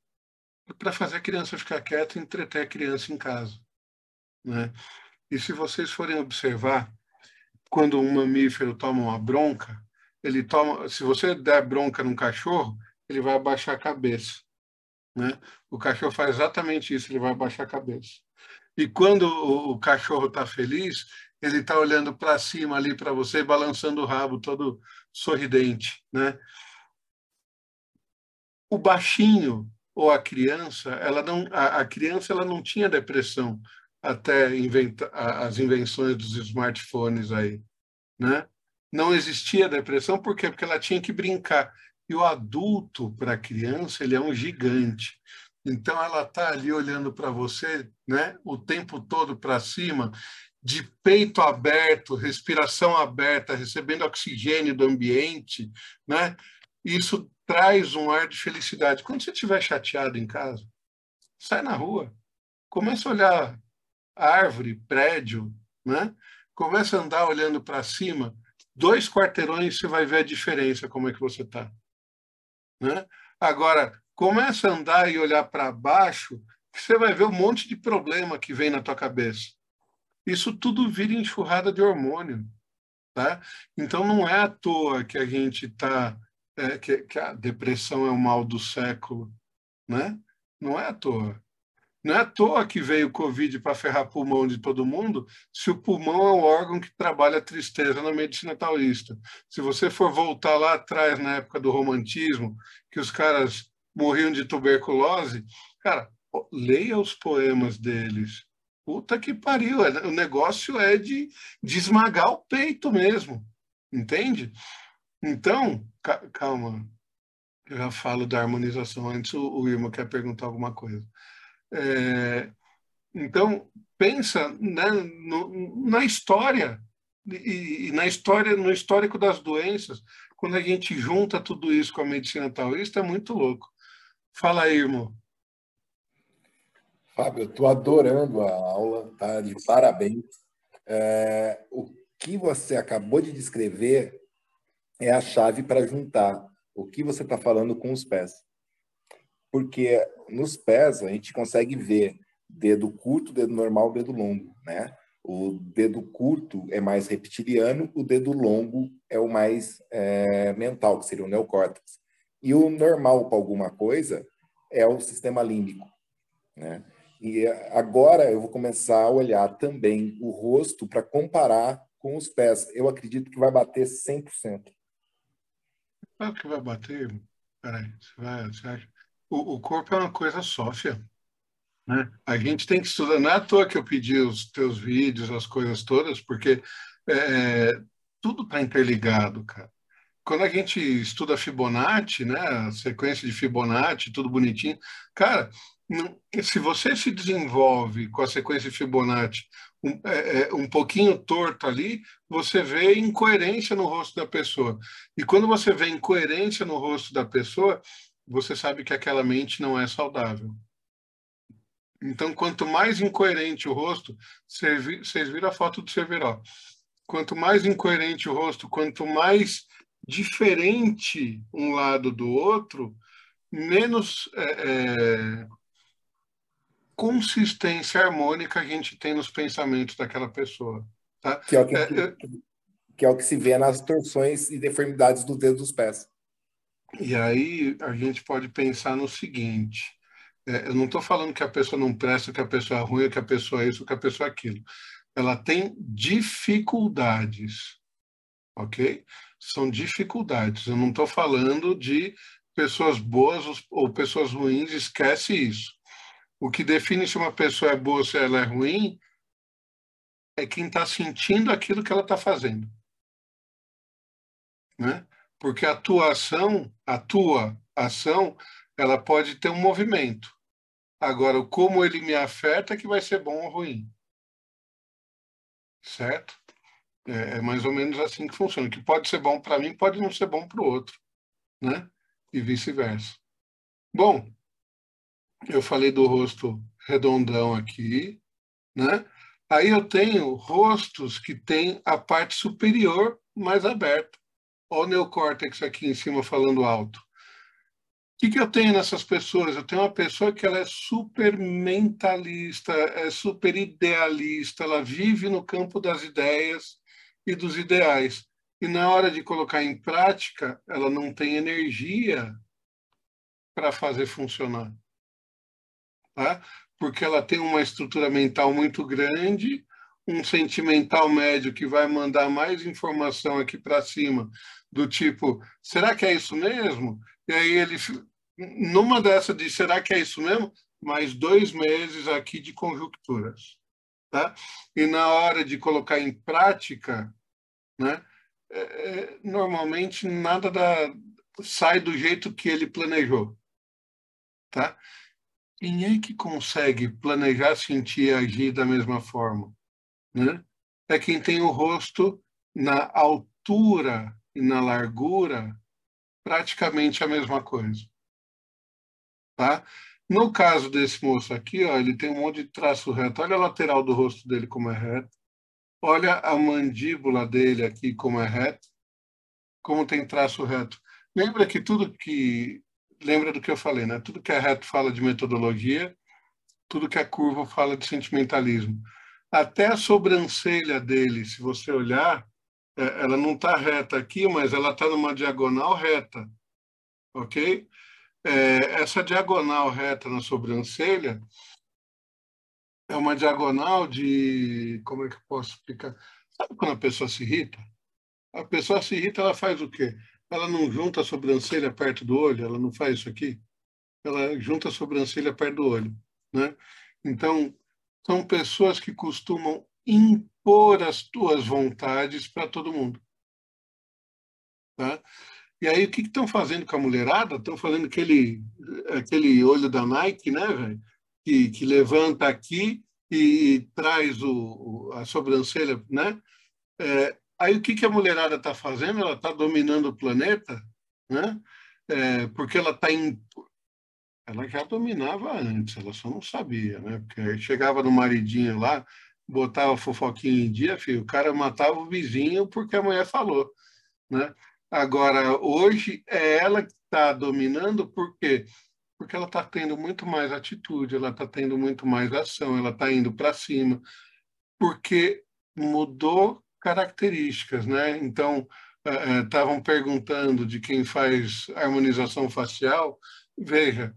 para fazer a criança ficar quieta e entreter a criança em casa. Né? E se vocês forem observar, quando um mamífero toma uma bronca, ele toma, se você der bronca num cachorro, ele vai abaixar a cabeça. Né? O cachorro faz exatamente isso, ele vai abaixar a cabeça. E quando o, o cachorro está feliz, ele está olhando para cima ali para você, balançando o rabo, todo sorridente. Né? O baixinho, ou a criança, ela não, a, a criança ela não tinha depressão até inventa, as invenções dos smartphones aí, né? Não existia depressão, por quê? Porque ela tinha que brincar. E o adulto, para a criança, ele é um gigante. Então, ela está ali olhando para você né, o tempo todo para cima, de peito aberto, respiração aberta, recebendo oxigênio do ambiente. Né? Isso traz um ar de felicidade. Quando você estiver chateado em casa, sai na rua, começa a olhar árvore, prédio, né? começa a andar olhando para cima, dois quarteirões você vai ver a diferença, como é que você está. Né? Agora, começa a andar e olhar para baixo, você vai ver um monte de problema que vem na tua cabeça. Isso tudo vira enxurrada de hormônio, tá? Então não é à toa que a gente está é, que, que a depressão é o mal do século, né? Não é à toa. Não é à toa que veio o Covid para ferrar pulmão de todo mundo, se o pulmão é o órgão que trabalha a tristeza na medicina taoísta. Se você for voltar lá atrás, na época do romantismo, que os caras morriam de tuberculose, cara, leia os poemas deles. Puta que pariu, é, o negócio é de, de esmagar o peito mesmo, entende? Então, calma, eu já falo da harmonização. Antes o, o Irma quer perguntar alguma coisa. É, então, pensa né, no, na história e, e, na história, no histórico das doenças. Quando a gente junta tudo isso com a medicina taoísta, é muito louco. Fala aí, irmão. Fábio, eu estou adorando a aula, tá? De parabéns. É, o que você acabou de descrever é a chave para juntar o que você está falando com os pés. Porque nos pés a gente consegue ver dedo curto, dedo normal, dedo longo, né? O dedo curto é mais reptiliano, o dedo longo é o mais é, mental, que seria o neocórtex. E o normal para alguma coisa é o sistema límbico, né? E agora eu vou começar a olhar também o rosto para comparar com os pés. Eu acredito que vai bater 100%. Claro que vai bater. Peraí, você vai, você acha? O, o corpo é uma coisa sófia. Né? A gente tem que estudar. Não é à toa que eu pedi os teus vídeos, as coisas todas, porque é, tudo está interligado, cara. Quando a gente estuda Fibonacci, né, a sequência de Fibonacci, tudo bonitinho, cara, se você se desenvolve com a sequência de Fibonacci um, é, é, um pouquinho torto ali, você vê incoerência no rosto da pessoa. E quando você vê incoerência no rosto da pessoa, você sabe que aquela mente não é saudável. Então, quanto mais incoerente o rosto, vocês viram a foto do Cerveró. Quanto mais incoerente o rosto, quanto mais diferente um lado do outro, menos é, é, consistência harmônica a gente tem nos pensamentos daquela pessoa. Tá? Que, é o que, é, que é o que se vê nas torções e deformidades dos dedos dos pés. E aí a gente pode pensar no seguinte: é, eu não estou falando que a pessoa não presta, que a pessoa é ruim, que a pessoa é isso, que a pessoa é aquilo. Ela tem dificuldades, ok? São dificuldades. Eu não estou falando de pessoas boas ou pessoas ruins, esquece isso. O que define se uma pessoa é boa ou se ela é ruim é quem está sentindo aquilo que ela está fazendo. Né? Porque a tua ação, a tua ação, ela pode ter um movimento. Agora, como ele me afeta que vai ser bom ou ruim. Certo? É, é mais ou menos assim que funciona. O que pode ser bom para mim pode não ser bom para o outro. Né? E vice-versa. Bom, eu falei do rosto redondão aqui, né? Aí eu tenho rostos que têm a parte superior mais aberta. Olha o neocórtex aqui em cima falando alto. O que, que eu tenho nessas pessoas? Eu tenho uma pessoa que ela é super mentalista, é super idealista, ela vive no campo das ideias e dos ideais. E na hora de colocar em prática, ela não tem energia para fazer funcionar tá? porque ela tem uma estrutura mental muito grande, um sentimental médio que vai mandar mais informação aqui para cima, do tipo, será que é isso mesmo? E aí ele, numa dessa de será que é isso mesmo? Mais dois meses aqui de conjunturas. Tá? E na hora de colocar em prática, né, é, é normalmente nada da, sai do jeito que ele planejou. Tá? Quem é que consegue planejar, sentir e agir da mesma forma? Né? É quem tem o rosto na altura e na largura praticamente a mesma coisa. Tá? No caso desse moço aqui, ó, ele tem um monte de traço reto. Olha a lateral do rosto dele como é reto. Olha a mandíbula dele aqui como é reto. Como tem traço reto. Lembra que tudo que lembra do que eu falei, né? Tudo que é reto fala de metodologia tudo que é curva fala de sentimentalismo. Até a sobrancelha dele, se você olhar, é, ela não está reta aqui, mas ela está numa diagonal reta, ok? É, essa diagonal reta na sobrancelha é uma diagonal de. Como é que eu posso explicar? Sabe quando a pessoa se irrita? A pessoa se irrita, ela faz o quê? Ela não junta a sobrancelha perto do olho, ela não faz isso aqui. Ela junta a sobrancelha perto do olho, né? Então, são pessoas que costumam impor as tuas vontades para todo mundo. Tá? E aí, o que estão fazendo com a mulherada? Estão fazendo aquele, aquele olho da Nike, né, velho? Que, que levanta aqui e, e traz o, a sobrancelha, né? É, aí, o que, que a mulherada está fazendo? Ela está dominando o planeta, né? É, porque ela está ela já dominava antes, ela só não sabia, né? Porque chegava no maridinho lá, botava fofoquinha em dia, filho, o cara matava o vizinho porque a mulher falou, né? Agora, hoje é ela que está dominando, por quê? Porque ela está tendo muito mais atitude, ela está tendo muito mais ação, ela está indo para cima, porque mudou características, né? Então, estavam é, é, perguntando de quem faz harmonização facial, veja,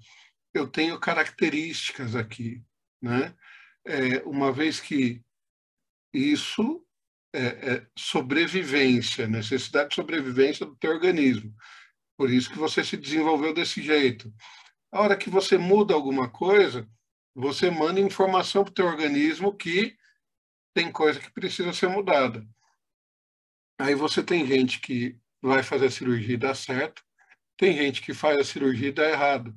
eu tenho características aqui, né? É, uma vez que isso é, é, sobrevivência, necessidade de sobrevivência do teu organismo. Por isso que você se desenvolveu desse jeito. A hora que você muda alguma coisa, você manda informação para o teu organismo que tem coisa que precisa ser mudada. Aí você tem gente que vai fazer a cirurgia e dá certo, tem gente que faz a cirurgia e dá errado.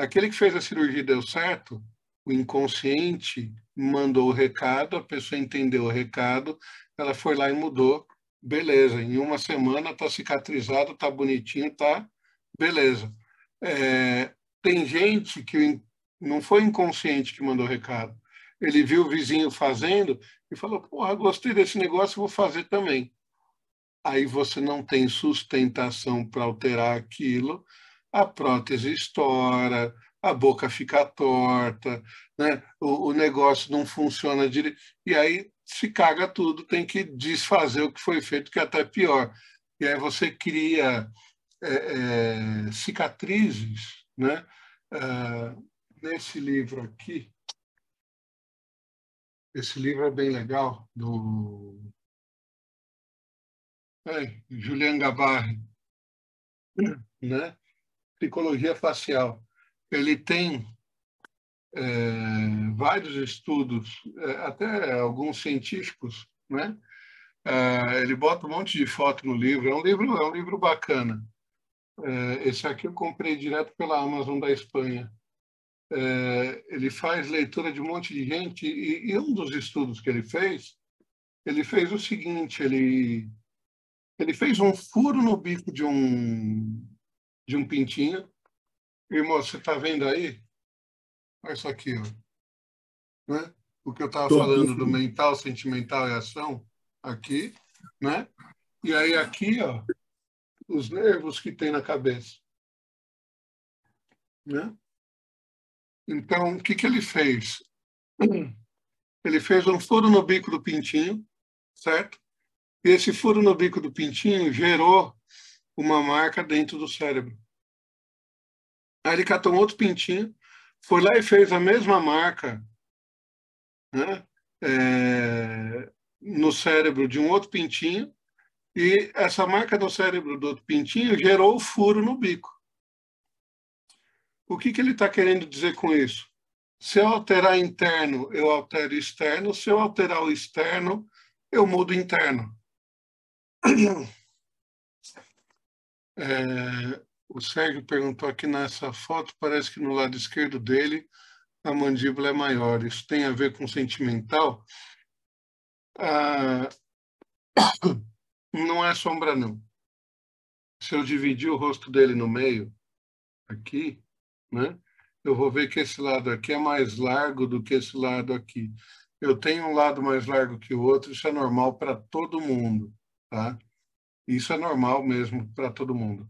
Aquele que fez a cirurgia deu certo, o inconsciente mandou o recado, a pessoa entendeu o recado, ela foi lá e mudou, beleza. Em uma semana está cicatrizado, está bonitinho, está beleza. É, tem gente que não foi inconsciente que mandou o recado. Ele viu o vizinho fazendo e falou: Porra, gostei desse negócio, vou fazer também. Aí você não tem sustentação para alterar aquilo, a prótese estoura, a boca fica torta, né? o, o negócio não funciona direito. E aí se caga tudo, tem que desfazer o que foi feito, que é até pior. E aí você cria é, é, cicatrizes. Né? Ah, nesse livro aqui, esse livro é bem legal, do é, Julian Gabarre, né? Psicologia facial ele tem é, vários estudos, é, até alguns científicos, né? É, ele bota um monte de foto no livro. É um livro, é um livro bacana. É, esse aqui eu comprei direto pela Amazon da Espanha. É, ele faz leitura de um monte de gente e, e um dos estudos que ele fez, ele fez o seguinte: ele ele fez um furo no bico de um de um pintinho Irmão, você está vendo aí? Olha isso aqui, ó. Né? O que eu estava falando do mental, sentimental e ação, aqui, né? E aí aqui, ó, os nervos que tem na cabeça. Né? Então, o que, que ele fez? Ele fez um furo no bico do pintinho, certo? E esse furo no bico do pintinho gerou uma marca dentro do cérebro. Aí ele catou um outro pintinho, foi lá e fez a mesma marca né, é, no cérebro de um outro pintinho, e essa marca no cérebro do outro pintinho gerou o furo no bico. O que, que ele está querendo dizer com isso? Se eu alterar interno, eu altero externo. Se eu alterar o externo, eu mudo interno. É, o Sérgio perguntou aqui nessa foto, parece que no lado esquerdo dele a mandíbula é maior. Isso tem a ver com sentimental? Ah, não é sombra, não. Se eu dividir o rosto dele no meio, aqui, né, eu vou ver que esse lado aqui é mais largo do que esse lado aqui. Eu tenho um lado mais largo que o outro, isso é normal para todo mundo, tá? Isso é normal mesmo para todo mundo.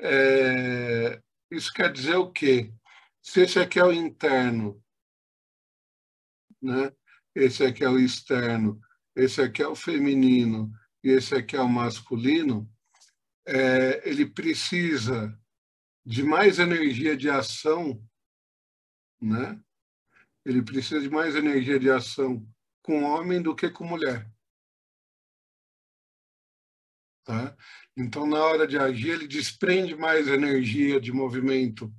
É, isso quer dizer o quê? Se esse aqui é o interno né? esse aqui é o externo, esse aqui é o feminino e esse aqui é o masculino, é, ele precisa de mais energia de ação, né? Ele precisa de mais energia de ação com homem do que com mulher. Tá? Então, na hora de agir, ele desprende mais energia de movimento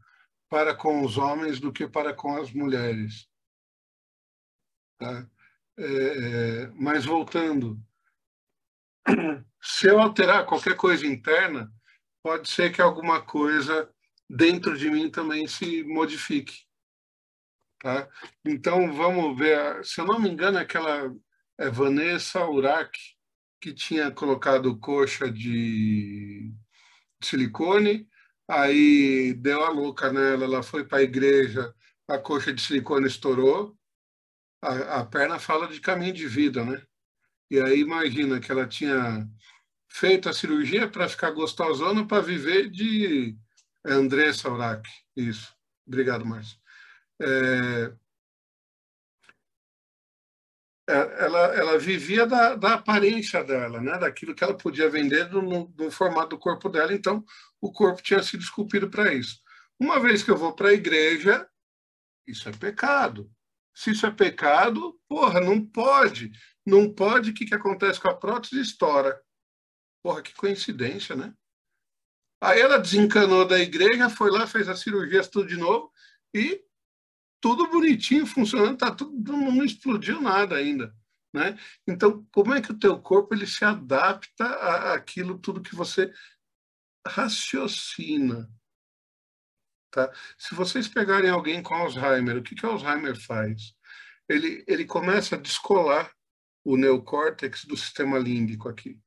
para com os homens do que para com as mulheres. Tá? É, é, mas voltando, se eu alterar qualquer coisa interna, pode ser que alguma coisa dentro de mim também se modifique. Tá? Então vamos ver, se eu não me engano, aquela é Vanessa Urac que tinha colocado coxa de silicone, aí deu a louca nela, ela foi para a igreja, a coxa de silicone estourou, a, a perna fala de caminho de vida, né? E aí imagina que ela tinha feito a cirurgia para ficar gostosona para viver de Andressa Urac. Isso. Obrigado, Márcio. É... é ela, ela vivia da, da, aparência dela, né? daquilo que ela podia vender no, no, formato do corpo dela, então o corpo tinha sido esculpido para isso. Uma vez que eu vou para a igreja, isso é pecado. Se isso é pecado, porra, não pode. Não pode, o que, que acontece com a prótese? Estoura. Porra, que coincidência, né? Aí ela desencanou da igreja, foi lá, fez a cirurgia, tudo de novo, e tudo bonitinho, funcionando, tá tudo, não explodiu nada ainda. Né? Então, como é que o teu corpo ele se adapta àquilo tudo que você raciocina? Tá? Se vocês pegarem alguém com Alzheimer, o que, que Alzheimer faz? Ele, ele começa a descolar o neocórtex do sistema límbico aqui.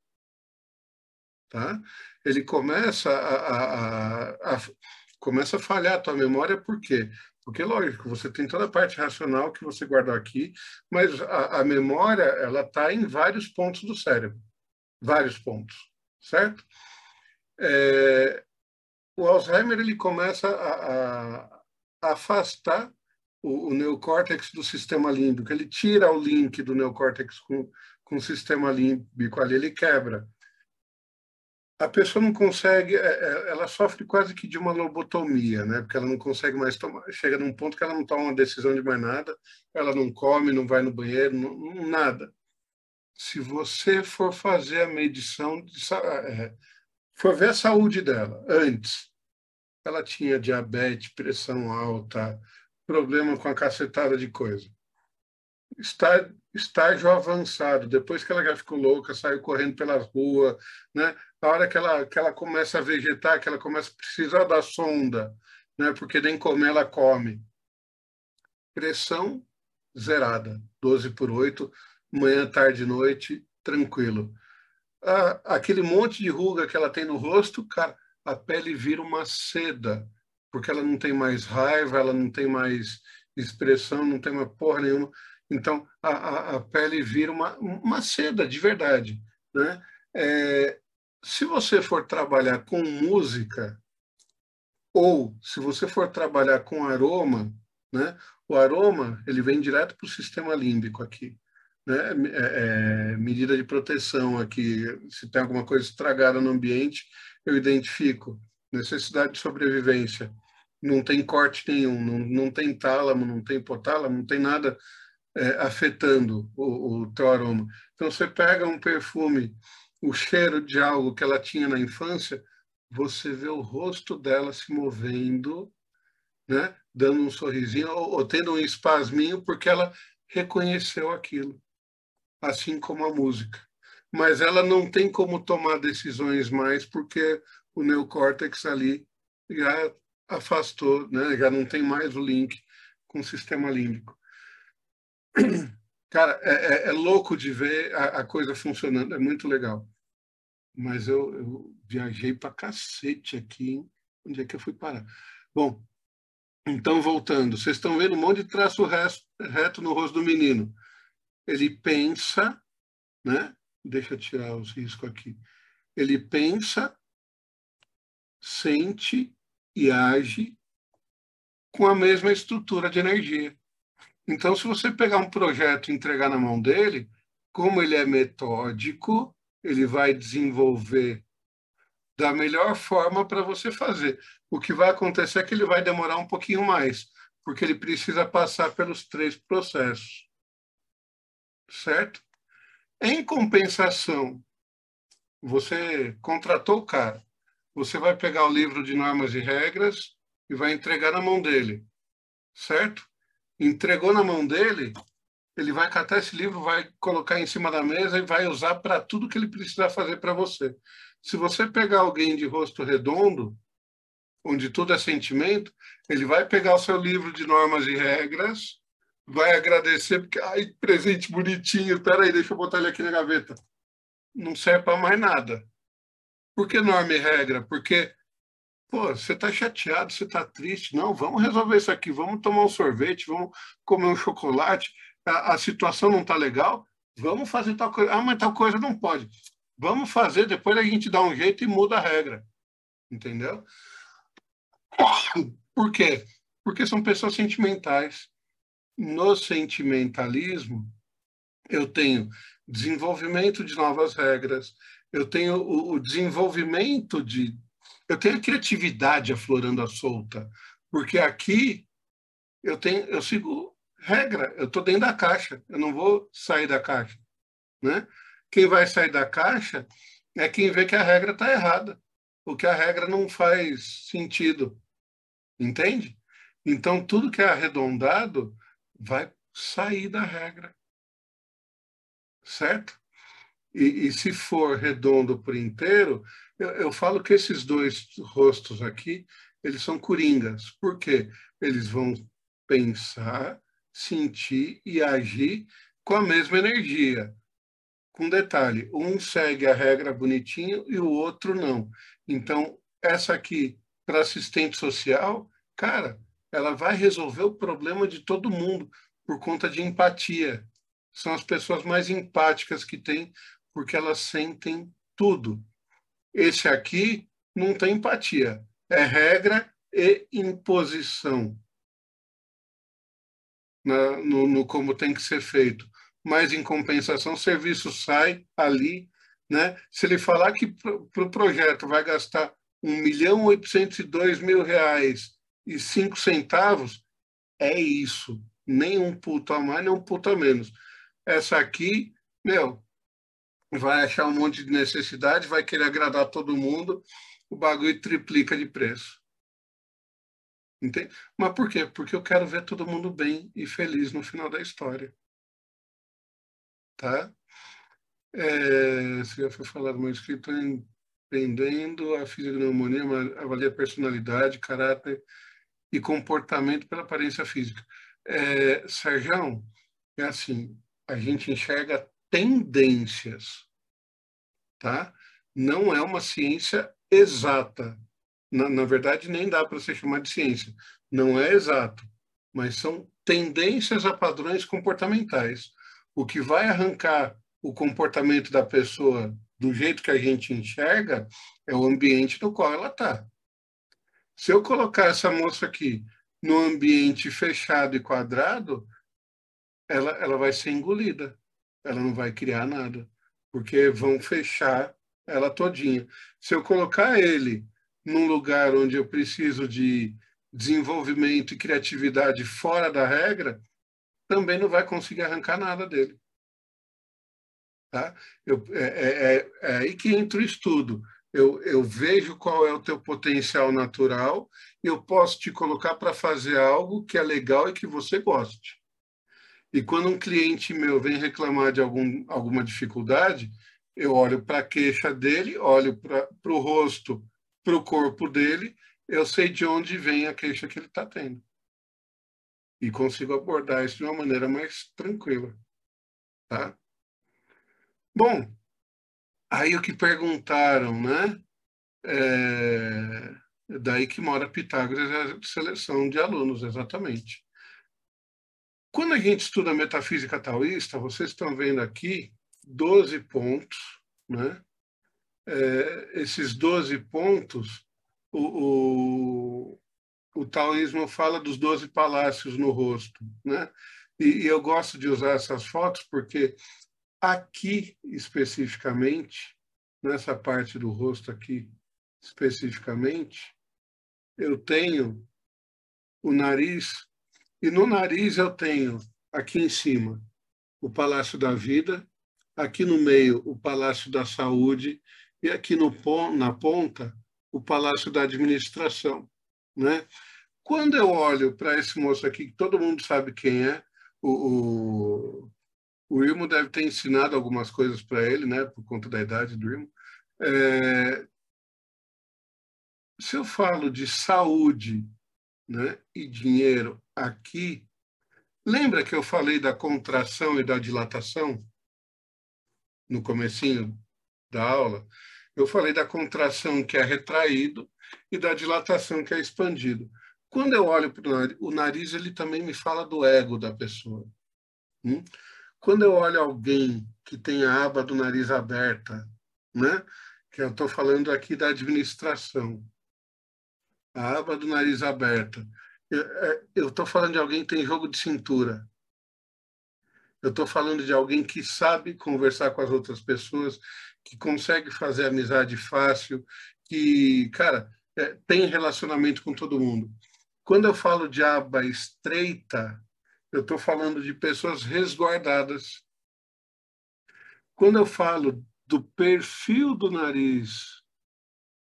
Tá? Ele começa a, a, a, a começa a falhar a tua memória, por quê? Porque, lógico, você tem toda a parte racional que você guardou aqui, mas a, a memória, ela está em vários pontos do cérebro. Vários pontos, certo? É, o Alzheimer, ele começa a, a afastar o, o, neocórtex do sistema límbico. Ele tira o link do neocórtex com, com o sistema límbico ali, ele quebra a pessoa não consegue, é, é, ela sofre quase que de uma lobotomia, né? Porque ela não consegue mais tomar, chega num ponto que ela não toma uma decisão de mais nada, ela não come, não vai no banheiro, não, nada. Se você for fazer a medição, de, é, for ver a saúde dela antes, ela tinha diabetes, pressão alta, problema com a cacetada de coisa. Está estágio avançado, depois que ela já ficou louca, saiu correndo pela rua, né? A hora que ela, que ela começa a vegetar, que ela começa a precisar da sonda, né? Porque nem comer ela come. Pressão zerada, 12 por 8, manhã, tarde, noite, tranquilo. Ah, aquele monte de ruga que ela tem no rosto, cara, a pele vira uma seda, porque ela não tem mais raiva, ela não tem mais expressão, não tem mais porra nenhuma então, a, a, a pele vira uma, uma seda de verdade. Né? É, se você for trabalhar com música, ou se você for trabalhar com aroma, né? o aroma ele vem direto para o sistema límbico aqui. Né? É, é, medida de proteção aqui, se tem alguma coisa estragada no ambiente, eu identifico. Necessidade de sobrevivência. Não tem corte nenhum, não, não tem tálamo, não tem hipotálamo, não tem nada é, afetando o, o aroma. Então, você pega um perfume, o cheiro de algo que ela tinha na infância, você vê o rosto dela se movendo, né? dando um sorrisinho ou, ou tendo um espasminho, porque ela reconheceu aquilo, assim como a música. Mas ela não tem como tomar decisões mais, porque o neocórtex ali já afastou, né? já não tem mais o link com o sistema límbico. Cara, é, é, é louco de ver a, a, coisa funcionando, é muito legal. Mas eu, eu viajei para cacete aqui, hein? onde é que eu fui parar? Bom, então voltando, vocês estão vendo um monte de traço reto no rosto do menino. Ele pensa, né? Deixa eu tirar os riscos aqui. Ele pensa, sente e age com a mesma estrutura de energia. Então, se você pegar um projeto e entregar na mão dele, como ele é metódico, ele vai desenvolver da melhor forma para você fazer. O que vai acontecer é que ele vai demorar um pouquinho mais, porque ele precisa passar pelos três processos. Certo? Em compensação, você contratou o cara, você vai pegar o livro de normas e regras e vai entregar na mão dele, certo? Entregou na mão dele, ele vai catar esse livro, vai colocar em cima da mesa e vai usar para tudo que ele precisar fazer para você. Se você pegar alguém de rosto redondo, onde tudo é sentimento, ele vai pegar o seu livro de normas e regras, vai agradecer, porque, ai, presente bonitinho, peraí, deixa eu botar ele aqui na gaveta. Não serve para mais nada. Por que norma e regra? Porque, pô, você está chateado, você está triste. Não, vamos resolver isso aqui, vamos tomar um sorvete, vamos comer um chocolate. A, a situação não está legal, vamos fazer tal coisa. Ah, mas tal coisa não pode. Vamos fazer, depois a gente dá um jeito e muda a regra. Entendeu? Por quê? Porque são pessoas sentimentais. No sentimentalismo, eu tenho desenvolvimento de novas regras, eu tenho o, o desenvolvimento de. Eu tenho a criatividade aflorando a solta, porque aqui eu tenho, eu sigo regra, eu estou dentro da caixa, eu não vou sair da caixa, né? Quem vai sair da caixa é quem vê que a regra está errada, ou que a regra não faz sentido. Entende? Então, tudo que é arredondado vai sair da regra. Certo? E, e se for redondo por inteiro, eu, eu falo que esses dois rostos aqui, eles são coringas. Por quê? Eles vão pensar, sentir e agir com a mesma energia com detalhe, um segue a regra bonitinho e o outro não. Então, essa aqui, para assistente social, cara, ela vai resolver o problema de todo mundo por conta de empatia. São as pessoas mais empáticas que tem, porque elas sentem tudo. Esse aqui não tem empatia, é regra e imposição na, no, no como tem que ser feito mas em compensação o serviço sai ali, né? Se ele falar que para o pro projeto vai gastar um milhão oitocentos e dois mil reais e cinco centavos, é isso. Nem um puto a mais, nem um puto a menos. Essa aqui, meu, vai achar um monte de necessidade, vai querer agradar todo mundo, o bagulho triplica de preço. Entende? Mas por quê? Porque eu quero ver todo mundo bem e feliz no final da história tá? É, você já foi falado, meu escrito entendendo a fisiognomonia, avalia personalidade, caráter e comportamento pela aparência física. É, Sérgio, é assim, a gente enxerga tendências, tá? Não é uma ciência exata. Na, na verdade, nem dá para se chamar de ciência. Não é exato, mas são tendências a padrões comportamentais o que vai arrancar o comportamento da pessoa do jeito que a gente enxerga é o ambiente no qual ela está. Se eu colocar essa moça aqui no ambiente fechado e quadrado, ela, ela vai ser engolida. Ela não vai criar nada, porque vão fechar ela todinha. Se eu colocar ele num lugar onde eu preciso de desenvolvimento e criatividade fora da regra, também não vai conseguir arrancar nada dele. Tá? Eu, é, é, é, é aí que entra o estudo. Eu, eu vejo qual é o teu potencial natural eu posso te colocar para fazer algo que é legal e que você goste. E quando um cliente meu vem reclamar de algum, alguma dificuldade, eu olho para a queixa dele, olho para o rosto, para o corpo dele, eu sei de onde vem a queixa que ele está tendo e consigo abordar isso de uma maneira mais tranquila, tá? Bom, aí o que perguntaram, né? É, daí que mora Pitágoras a seleção de alunos, exatamente. Quando a gente estuda metafísica taoísta, vocês estão vendo aqui 12 pontos, né? É, esses 12 pontos, o, o, o taoísmo fala dos doze palácios no rosto, né? E, e eu gosto de usar essas fotos porque aqui especificamente, nessa parte do rosto aqui especificamente, eu tenho o nariz, e no nariz eu tenho aqui em cima o Palácio da Vida, aqui no meio o Palácio da Saúde e aqui no, na ponta o Palácio da Administração. Né? Quando eu olho para esse moço aqui, que todo mundo sabe quem é, o, o, o Irmo deve ter ensinado algumas coisas para ele, né, por conta da idade do Irmo. É, se eu falo de saúde né, e dinheiro aqui, lembra que eu falei da contração e da dilatação no comecinho da aula? Eu falei da contração que é retraído e da dilatação que é expandido. Quando eu olho para o nariz, ele também me fala do ego da pessoa. Hum? Quando eu olho alguém que tem a aba do nariz aberta, né? que eu estou falando aqui da administração, a aba do nariz aberta, eu estou é, falando de alguém que tem jogo de cintura. Eu estou falando de alguém que sabe conversar com as outras pessoas, que consegue fazer amizade fácil, que, cara, é, tem relacionamento com todo mundo. Quando eu falo de aba estreita, eu estou falando de pessoas resguardadas. Quando eu falo do perfil do nariz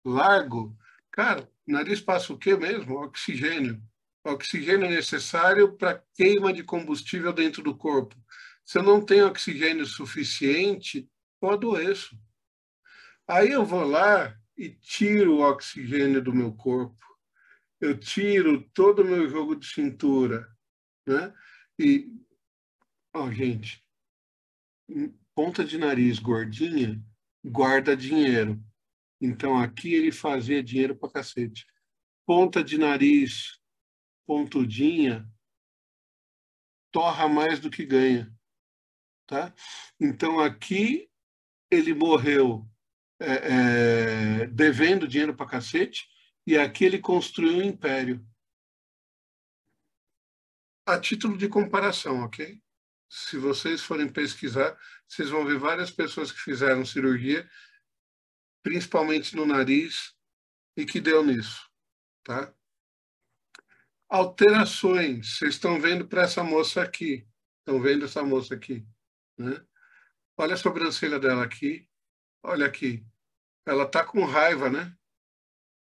largo, cara, nariz passa o quê mesmo? Oxigênio. Oxigênio necessário para queima de combustível dentro do corpo. Se eu não tenho oxigênio suficiente, eu adoeço. Aí eu vou lá e tiro o oxigênio do meu corpo. Eu tiro todo o meu jogo de cintura, né? E, ó, gente, ponta de nariz gordinha guarda dinheiro. Então aqui ele fazia dinheiro pra cacete. Ponta de nariz pontudinha torra mais do que ganha, tá? Então aqui ele morreu é, é, devendo dinheiro para cacete, e aqui ele construiu um império. A título de comparação, ok? Se vocês forem pesquisar, vocês vão ver várias pessoas que fizeram cirurgia, principalmente no nariz, e que deu nisso, tá? Alterações, vocês estão vendo para essa moça aqui, estão vendo essa moça aqui, né? Olha a sobrancelha dela aqui, olha aqui, ela está com raiva, né?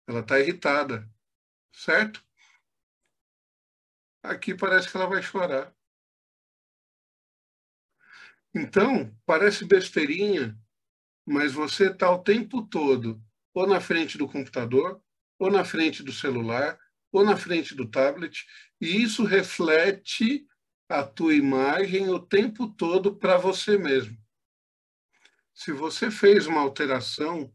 Ela está irritada, certo? Aqui parece que ela vai chorar. Então, parece besteirinha, mas você está o tempo todo ou na frente do computador, ou na frente do celular, ou na frente do tablet, e isso reflete a tua imagem o tempo todo para você mesmo. Se você fez uma alteração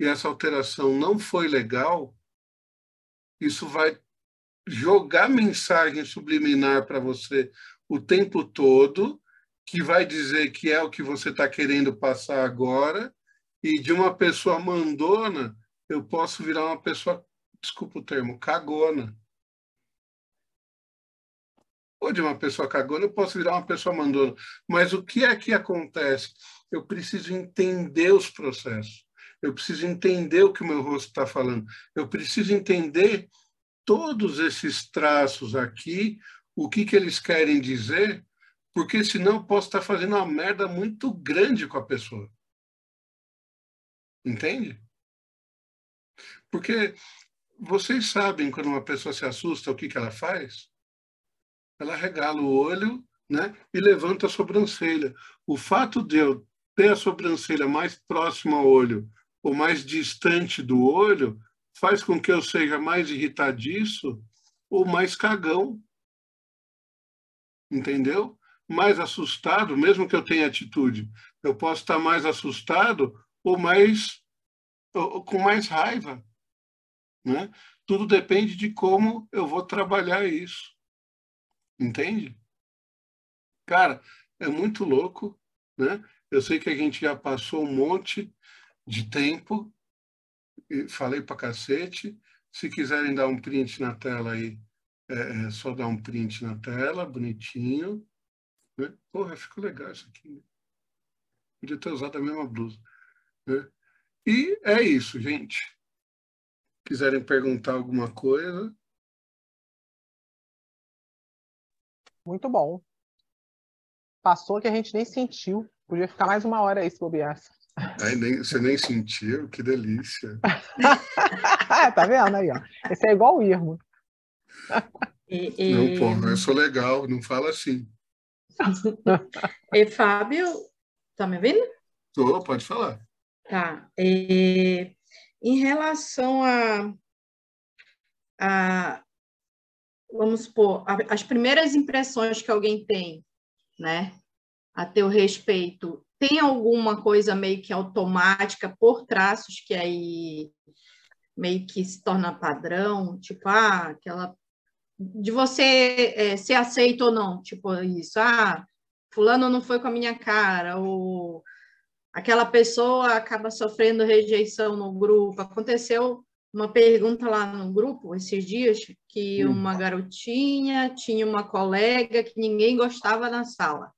e essa alteração não foi legal, isso vai jogar mensagem subliminar para você o tempo todo, que vai dizer que é o que você está querendo passar agora, e de uma pessoa mandona, eu posso virar uma pessoa, desculpa o termo, cagona. Ou de uma pessoa cagona, eu posso virar uma pessoa mandona. Mas o que é que acontece? Eu preciso entender os processos eu preciso entender o que o meu rosto está falando, eu preciso entender todos esses traços aqui, o que, que eles querem dizer, porque senão eu posso estar tá fazendo uma merda muito grande com a pessoa. Entende? Porque vocês sabem quando uma pessoa se assusta, o que, que ela faz? Ela regala o olho né, e levanta a sobrancelha. O fato de eu ter a sobrancelha mais próxima ao olho ou mais distante do olho faz com que eu seja mais irritadiço ou mais cagão. Entendeu? Mais assustado, mesmo que eu tenha atitude. Eu posso estar mais assustado ou mais ou, com mais raiva. Né? Tudo depende de como eu vou trabalhar isso. Entende? Cara, é muito louco, né? Eu sei que a gente já passou um monte de tempo. Falei para cacete. Se quiserem dar um print na tela aí, é, é só dar um print na tela, bonitinho. Né? Porra, ficou legal isso aqui. Né? Podia ter usado a mesma blusa. Né? E é isso, gente. Quiserem perguntar alguma coisa. Muito bom. Passou que a gente nem sentiu. Podia ficar mais uma hora aí se bobeasse. Aí nem, você nem sentiu, que delícia. tá vendo aí, ó. Esse é igual o Irmo. E, e... Não, pô, eu sou legal, não fala assim. e Fábio, tá me ouvindo? Tô, pode falar. Tá. E, em relação a, a vamos supor, a, as primeiras impressões que alguém tem, né, a teu respeito, tem alguma coisa meio que automática por traços que aí meio que se torna padrão, tipo, ah, aquela de você é, ser aceito ou não, tipo isso, ah, fulano não foi com a minha cara, ou aquela pessoa acaba sofrendo rejeição no grupo. Aconteceu uma pergunta lá no grupo esses dias que hum. uma garotinha tinha uma colega que ninguém gostava na sala.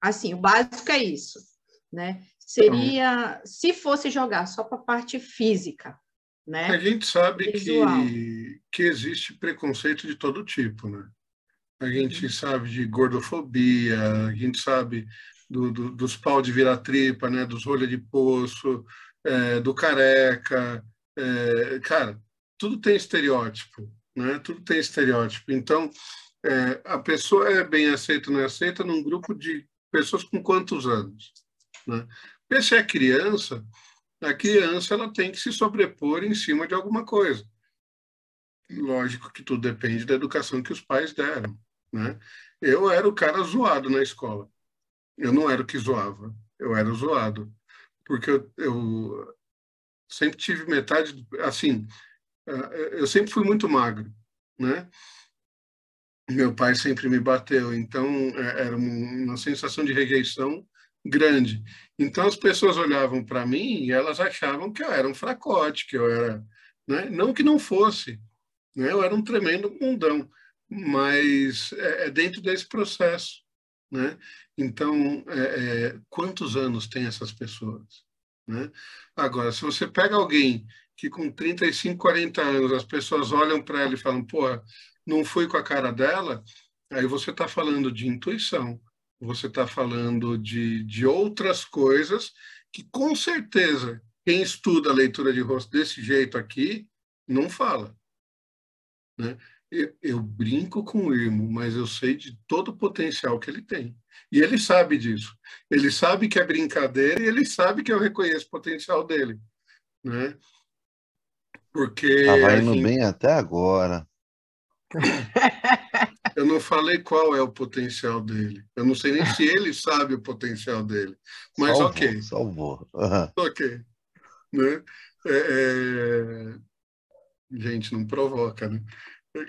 Assim, o básico é isso, né? Seria, se fosse jogar só para a parte física, né? A gente sabe que, que existe preconceito de todo tipo, né? A gente uhum. sabe de gordofobia, a gente sabe do, do, dos pau de vira-tripa, né? Dos rolhas de poço, é, do careca, é, cara, tudo tem estereótipo, né? Tudo tem estereótipo. Então, é, a pessoa é bem aceita ou não é aceita num grupo de pessoas com quantos anos? Né? Porque se é criança, a criança ela tem que se sobrepor em cima de alguma coisa. Lógico que tudo depende da educação que os pais deram. Né? Eu era o cara zoado na escola. Eu não era o que zoava, eu era o zoado. Porque eu, eu sempre tive metade, assim, eu sempre fui muito magro, né? meu pai sempre me bateu, então é, era uma sensação de rejeição grande. Então as pessoas olhavam para mim e elas achavam que eu era um fracote, que eu era, né? não que não fosse, né? eu era um tremendo mundão, mas é, é dentro desse processo, né? Então, é, é, quantos anos tem essas pessoas? Né? Agora, se você pega alguém que com 35, 40 anos as pessoas olham para ela e falam, pô, não foi com a cara dela, aí você está falando de intuição, você está falando de, de outras coisas que, com certeza, quem estuda a leitura de rosto desse jeito aqui, não fala. Né? Eu, eu brinco com o Irmo, mas eu sei de todo o potencial que ele tem. E ele sabe disso. Ele sabe que é brincadeira e ele sabe que eu reconheço o potencial dele. Né? Porque. Estava indo gente... bem até agora. Eu não falei qual é o potencial dele. Eu não sei nem se ele sabe o potencial dele. Mas salvou, ok. Salvou. Uhum. Ok. Né? É, é... Gente, não provoca, né?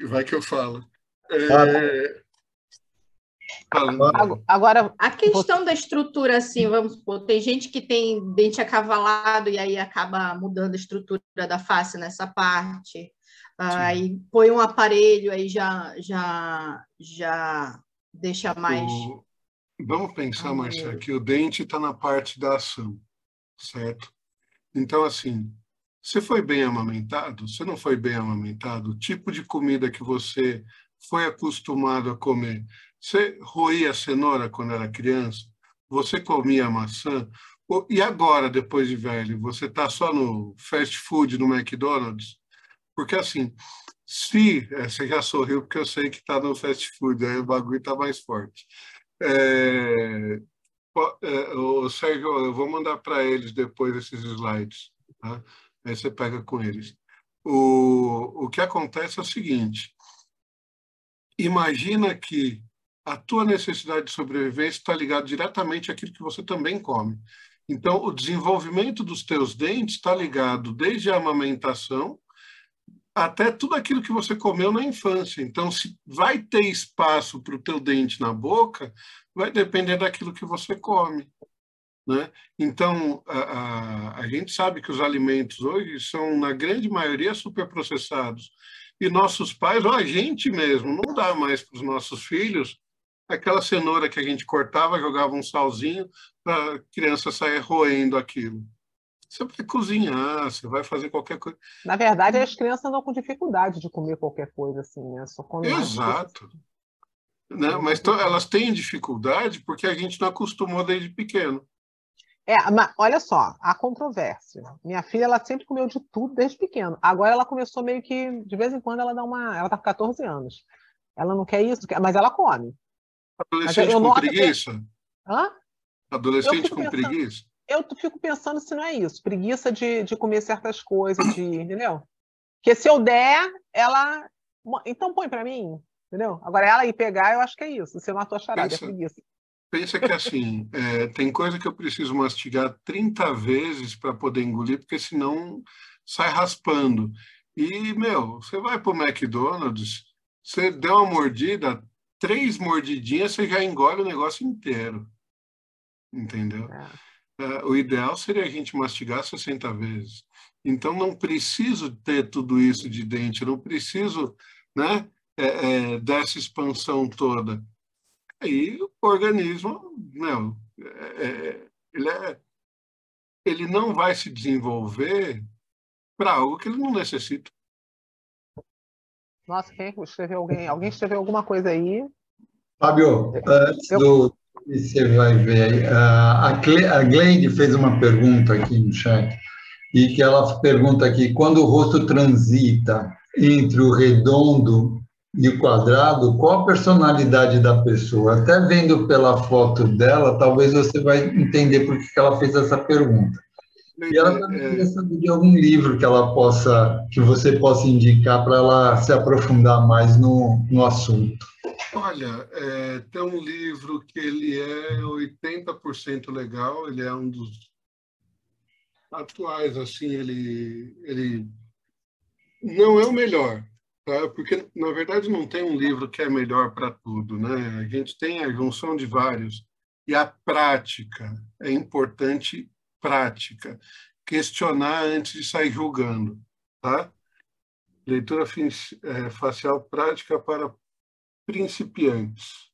Vai que eu falo. É... Agora, a questão da estrutura, assim, vamos supor, tem gente que tem dente acavalado e aí acaba mudando a estrutura da face nessa parte aí põe um aparelho, aí já, já, já deixa mais. O... Vamos pensar, Marcia, que o dente está na parte da ação, certo? Então, assim, você foi bem amamentado? Você não foi bem amamentado? O tipo de comida que você foi acostumado a comer? Você roía cenoura quando era criança? Você comia maçã? E agora, depois de velho, você está só no fast food, no McDonald's? Porque, assim, se. É, você já sorriu porque eu sei que está no fast food, aí o bagulho está mais forte. É, é, o Sérgio, eu vou mandar para eles depois esses slides, tá? Aí você pega com eles. O, o que acontece é o seguinte: imagina que a tua necessidade de sobrevivência está ligada diretamente àquilo que você também come. Então, o desenvolvimento dos teus dentes está ligado desde a amamentação até tudo aquilo que você comeu na infância. Então, se vai ter espaço para o teu dente na boca, vai depender daquilo que você come. Né? Então, a, a, a gente sabe que os alimentos hoje são, na grande maioria, superprocessados. E nossos pais, ou a gente mesmo, não dá mais para os nossos filhos aquela cenoura que a gente cortava, jogava um salzinho para a criança sair roendo aquilo. Você vai cozinhar, você vai fazer qualquer coisa. Na verdade, as crianças andam com dificuldade de comer qualquer coisa assim, né? Só Exato. Né? Mas elas têm dificuldade porque a gente não acostumou desde pequeno. É, mas olha só, a controvérsia. Minha filha, ela sempre comeu de tudo desde pequeno. Agora ela começou meio que, de vez em quando, ela dá uma. Ela tá com 14 anos. Ela não quer isso, mas ela come. Adolescente com preguiça? Que... Hã? Adolescente com pensando... preguiça? Eu fico pensando se não é isso. Preguiça de, de comer certas coisas, de, entendeu? Porque se eu der, ela. Então põe para mim, entendeu? Agora ela ir pegar, eu acho que é isso. Você matou a charada, Pensa... é preguiça. Pensa que assim, é, tem coisa que eu preciso mastigar 30 vezes para poder engolir, porque senão sai raspando. E, meu, você vai para o McDonald's, você deu uma mordida, três mordidinhas, você já engole o negócio inteiro. Entendeu? É. É, o ideal seria a gente mastigar 60 vezes. Então, não preciso ter tudo isso de dente, não preciso né, é, é, dessa expansão toda aí o organismo, não, é, é, ele, é, ele não vai se desenvolver para algo que ele não necessita. Nossa, quem escreveu alguém? Alguém escreveu alguma coisa aí? Fábio, antes Eu... do você vai ver aí, a Gleide fez uma pergunta aqui no chat, e que ela pergunta aqui, quando o rosto transita entre o redondo e o quadrado, qual a personalidade da pessoa? Até vendo pela foto dela, talvez você vai entender por que ela fez essa pergunta. E ela também é. saber de algum livro que ela possa, que você possa indicar para ela se aprofundar mais no, no assunto. Olha, é, tem um livro que ele é 80% legal, ele é um dos atuais, assim, ele, ele não é o melhor, Tá? Porque, na verdade, não tem um livro que é melhor para tudo. Né? A gente tem a junção de vários. E a prática, é importante prática. Questionar antes de sair julgando. Tá? Leitura é, facial prática para principiantes.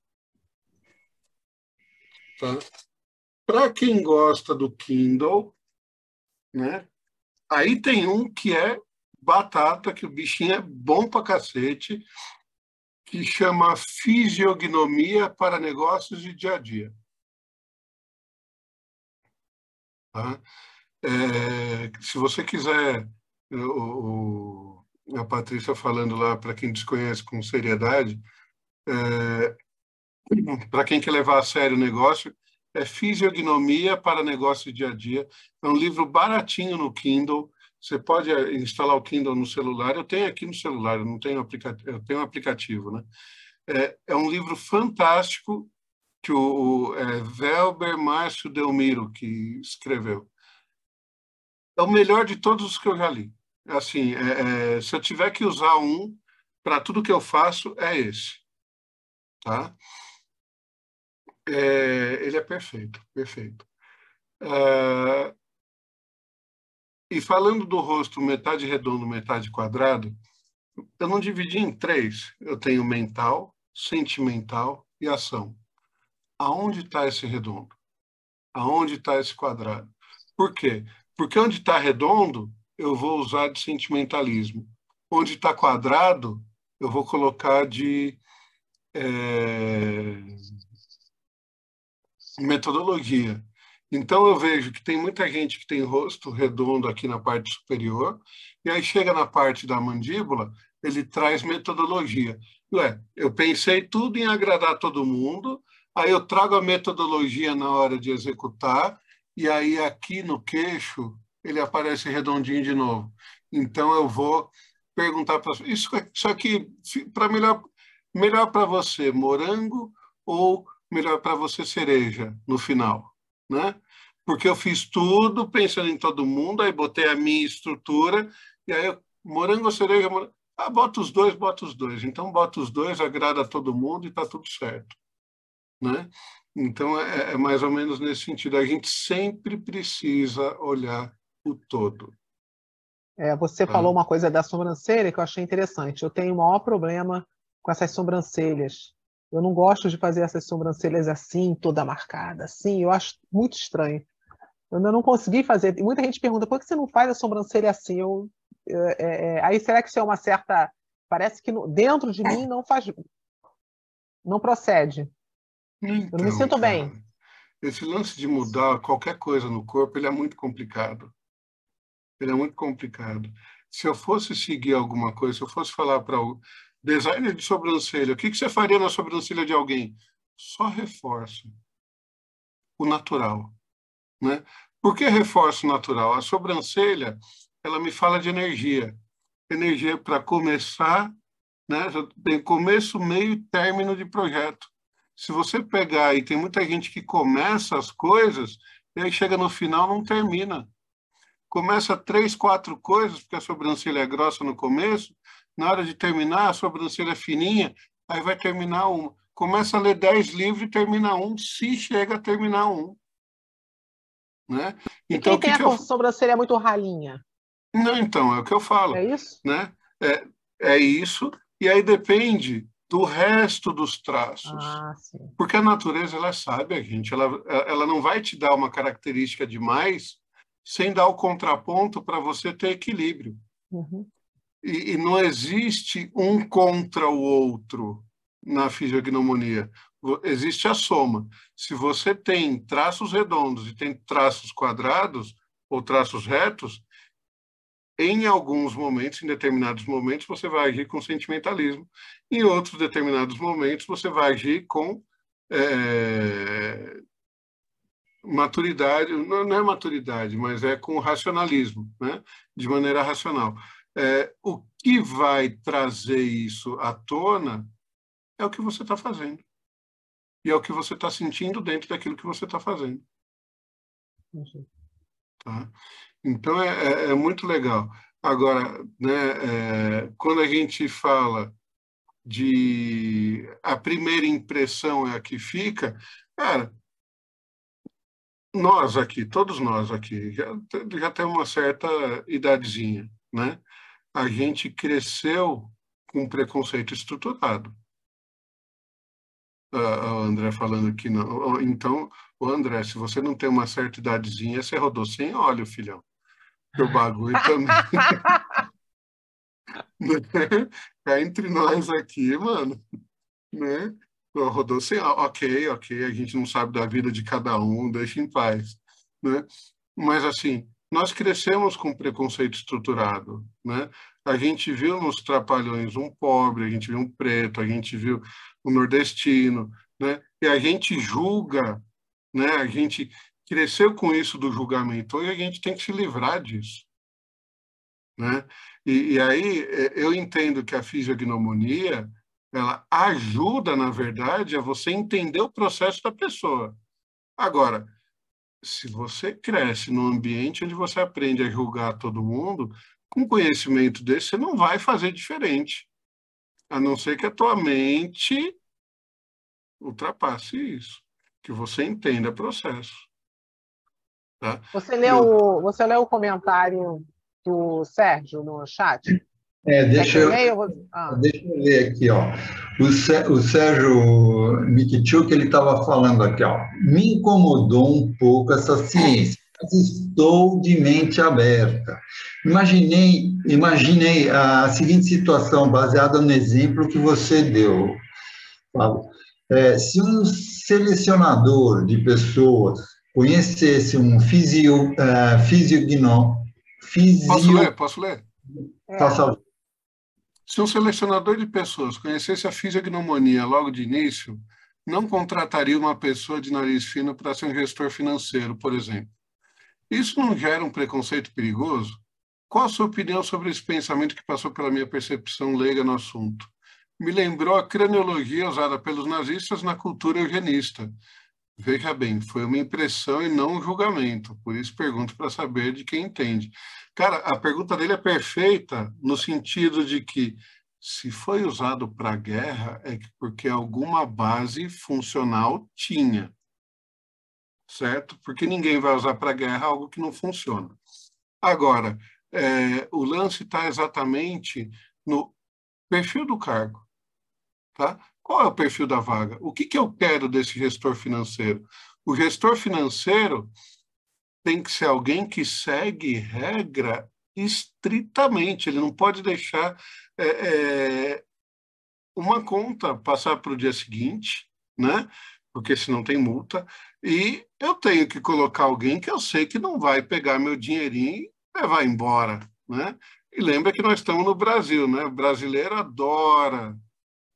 Tá? Para quem gosta do Kindle, né? aí tem um que é batata, que o bichinho é bom pra cacete, que chama Fisiognomia para Negócios de Dia a Dia. Tá? É, se você quiser, o, o, a Patrícia falando lá, para quem desconhece com seriedade, é, para quem quer levar a sério o negócio, é Fisiognomia para Negócios de Dia a Dia. É um livro baratinho no Kindle, você pode eh, instalar o Kindle no celular. Eu tenho aqui no celular, eu não tenho aplicativo, eu tenho um aplicativo, né? É, é um livro fantástico que o, é, Velber Márcio Delmiro que escreveu. É o melhor de todos os que eu já li. Assim, é, é, se eu tiver que usar um para tudo que eu faço, é esse, tá? É, ele é perfeito, perfeito. É, e falando do rosto metade redondo, metade quadrado, eu não dividi em três. Eu tenho mental, sentimental e ação. Aonde está esse redondo? Aonde está esse quadrado? Por quê? Porque onde está redondo, eu vou usar de sentimentalismo. Onde está quadrado, eu vou colocar de é, metodologia. Então eu vejo que tem muita gente que tem rosto redondo aqui na parte superior, e aí chega na parte da mandíbula, ele traz metodologia. Ué, eu pensei tudo em agradar todo mundo, aí eu trago a metodologia na hora de executar, e aí aqui no queixo ele aparece redondinho de novo. Então eu vou perguntar para isso, isso aqui para melhor melhor para você morango ou melhor para você cereja no final né? Porque eu fiz tudo pensando em todo mundo, aí botei a minha estrutura, e aí eu, morango ou cereja, morango, ah, bota os dois, bota os dois. Então, bota os dois, agrada a todo mundo e está tudo certo. Né? Então, é, é, mais ou menos nesse sentido. A gente sempre precisa olhar o todo. É, você tá? falou uma coisa da sobrancelha que eu achei interessante. Eu tenho o maior problema com essas sobrancelhas Eu não gosto de fazer essas sobrancelhas assim, toda marcada, assim. Eu acho muito estranho. Eu ainda não consegui fazer. E muita gente pergunta por que você não faz a sobrancelha assim? Eu, é, é, é aí será que isso é uma certa. Parece que no, dentro de mim não faz. Não procede. Então, eu me sinto cara, bem. Esse lance de mudar qualquer coisa no corpo, ele é muito complicado. Ele é muito complicado. Se eu fosse seguir alguma coisa, se eu fosse falar para o designer de sobrancelha, o que, que você faria na sobrancelha de alguém? Só reforço o natural. Né? Por que reforço natural? A sobrancelha, ela me fala de energia. Energia para começar, né? tem começo, meio e término de projeto. Se você pegar, e tem muita gente que começa as coisas, e aí chega no final não termina. Começa três, quatro coisas, porque a sobrancelha é grossa no começo, na hora de terminar, a sobrancelha é fininha, aí vai terminar uma. Começa a ler dez livros e termina um, se chega a terminar um. Né? Então, e quem tem que a eu... sobrancelha muito ralinha? Não, então, é o que eu falo. É isso? Né? É, é isso, e aí depende do resto dos traços. Ah, Porque a natureza, ela sabe a gente, ela, ela não vai te dar uma característica demais sem dar o contraponto para você ter equilíbrio. Uhum. E, e, não existe um contra o outro na fisiognomonia existe a soma. Se você tem traços redondos e tem traços quadrados ou traços retos, em alguns momentos, em determinados momentos, você vai agir com sentimentalismo. Em outros determinados momentos, você vai agir com é, maturidade, não, é maturidade, mas é com racionalismo, né? de maneira racional. É, o que vai trazer isso à tona é o que você está fazendo e é o que você está sentindo dentro daquilo que você está fazendo. Tá? Então é, é, é, muito legal. Agora, né, é, quando a gente fala de a primeira impressão é a que fica, cara, nós aqui, todos nós aqui, já, já temos uma certa idadezinha, né? A gente cresceu com preconceito estruturado o André falando que não. Então, o André, se você não tem uma certa idadezinha, você rodou sem óleo, filhão. O bagulho também. é entre nós aqui, mano. Né? Rodou óleo. Ok, ok, a gente não sabe da vida de cada um, deixa em paz. Né? Mas, assim, nós crescemos com preconceito estruturado, né? A gente viu nos Trapalhões um pobre, a gente viu um preto, a gente viu um nordestino, né? E a gente julga, né? A gente cresceu com isso do julgamento. Hoje a gente tem que se livrar disso, né? E, e aí é, eu entendo que a fisiognomonia ela ajuda, na verdade, a você entender o processo da pessoa. Agora, se você cresce num ambiente onde você aprende a julgar todo mundo, com conhecimento desse, você não vai fazer diferente. A não ser que a tua mente ultrapasse isso, que você entenda o processo. Tá? Você leu, você leu o comentário do Sérgio no chat? É, deixa eu, ah. deixa eu ver aqui, ó. O, o Sérgio Mikichuk, ele estava falando aqui, ó. Me incomodou um pouco essa ciência, mas estou de mente aberta. Imaginei, imaginei a seguinte situação, baseada no exemplo que você deu, É, se um selecionador de pessoas conhecesse um fisio, uh, fisiogno, fisio... Posso ler? Posso ler? É. Faça se um selecionador de pessoas conhecesse a fisiognomonia logo de início, não contrataria uma pessoa de nariz fino para ser um gestor financeiro, por exemplo. Isso não gera um preconceito perigoso? Qual a sua opinião sobre esse pensamento que passou pela minha percepção leiga no assunto? Me lembrou a craniologia usada pelos nazistas na cultura eugenista. Veja bem, foi uma impressão e não um julgamento, por isso pergunto para saber de quem entende. Cara, a pergunta dele é perfeita no sentido de que se foi usado para guerra é porque alguma base funcional tinha, certo? Porque ninguém vai usar para guerra algo que não funciona. Agora, é, o lance está exatamente no perfil do cargo, tá? Qual é o perfil da vaga? O que, que eu quero desse gestor financeiro? O gestor financeiro tem que ser alguém que segue regra estritamente, ele não pode deixar é, é, uma conta passar para o dia seguinte, né? porque senão tem multa, e eu tenho que colocar alguém que eu sei que não vai pegar meu dinheirinho e levar embora. Né? E lembra que nós estamos no Brasil, né? O brasileiro adora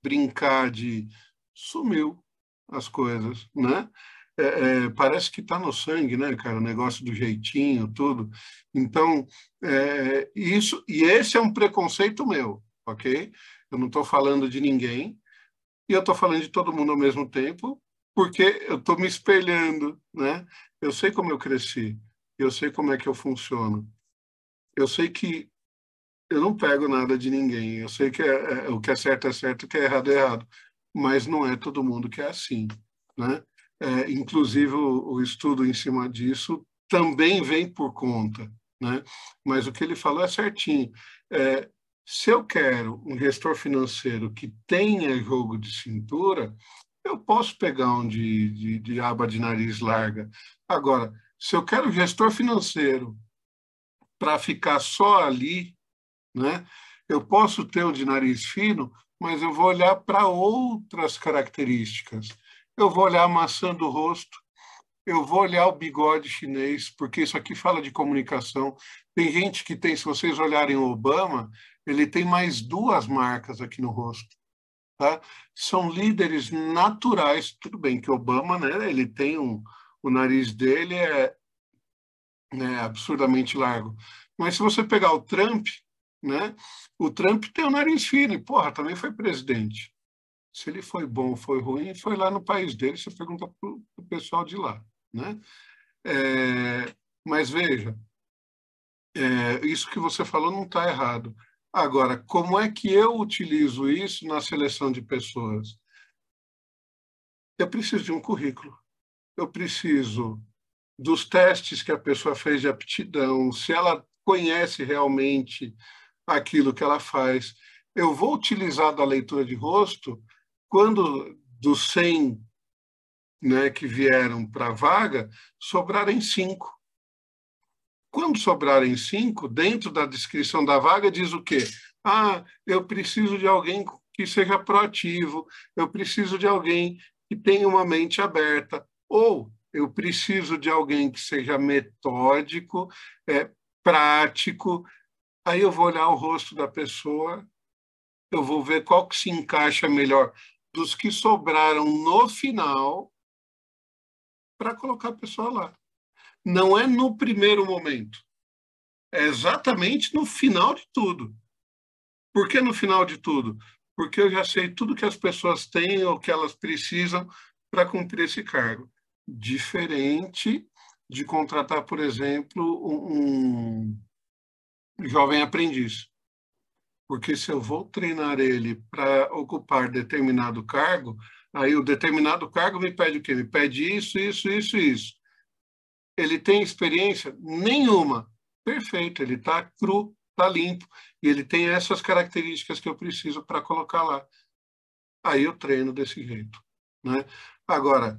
brincar de sumiu as coisas, né? É, é, parece que está no sangue, né, cara? O negócio do jeitinho, tudo. Então, é, isso e esse é um preconceito meu, ok? Eu não estou falando de ninguém e eu estou falando de todo mundo ao mesmo tempo, porque eu estou me espelhando, né? Eu sei como eu cresci, eu sei como é que eu funciono, eu sei que eu não pego nada de ninguém. Eu sei que é, é, o que é certo é certo, o que é errado é errado, mas não é todo mundo que é assim, né? É, inclusive o, o, estudo em cima disso também vem por conta, né? Mas o que ele falou é certinho. É, se eu quero um gestor financeiro que tenha jogo de cintura, eu posso pegar um de, de, de aba de nariz larga. Agora, se eu quero gestor financeiro para ficar só ali né? Eu posso ter o de nariz fino, mas eu vou olhar para outras características. Eu vou olhar a maçã do rosto, eu vou olhar o bigode chinês, porque isso aqui fala de comunicação. Tem gente que tem, se vocês olharem o Obama, ele tem mais duas marcas aqui no rosto. Tá? São líderes naturais. Tudo bem que Obama, né, ele tem um, o nariz dele é né, absurdamente largo. Mas se você pegar o Trump, né? O Trump tem o nariz fino, e, porra, também foi presidente. Se ele foi bom foi ruim, foi lá no país dele, você pergunta para o pessoal de lá. Né? É, mas veja, é, isso que você falou não está errado. Agora, como é que eu utilizo isso na seleção de pessoas? Eu preciso de um currículo. Eu preciso dos testes que a pessoa fez de aptidão, se ela conhece realmente aquilo que ela faz. Eu vou utilizar da leitura de rosto quando dos 100 né, que vieram para a vaga, sobrarem cinco. Quando sobrarem cinco, dentro da descrição da vaga diz o quê? Ah, eu preciso de alguém que seja proativo, eu preciso de alguém que tenha uma mente aberta, ou eu preciso de alguém que seja metódico, é, prático, Aí eu vou olhar o rosto da pessoa, eu vou ver qual que se encaixa melhor dos que sobraram no final para colocar a pessoa lá. Não é no primeiro momento. É exatamente no final de tudo. Por que no final de tudo? Porque eu já sei tudo que as pessoas têm ou que elas precisam para cumprir esse cargo. Diferente de contratar, por exemplo, um, jovem aprendiz. Porque se eu vou treinar ele para ocupar determinado cargo, aí o determinado cargo me pede o quê? Me pede isso, isso, isso, isso. Ele tem experiência? Nenhuma. Perfeito, ele está cru, está limpo, e ele tem essas características que eu preciso para colocar lá. Aí eu treino desse jeito. Né? Agora,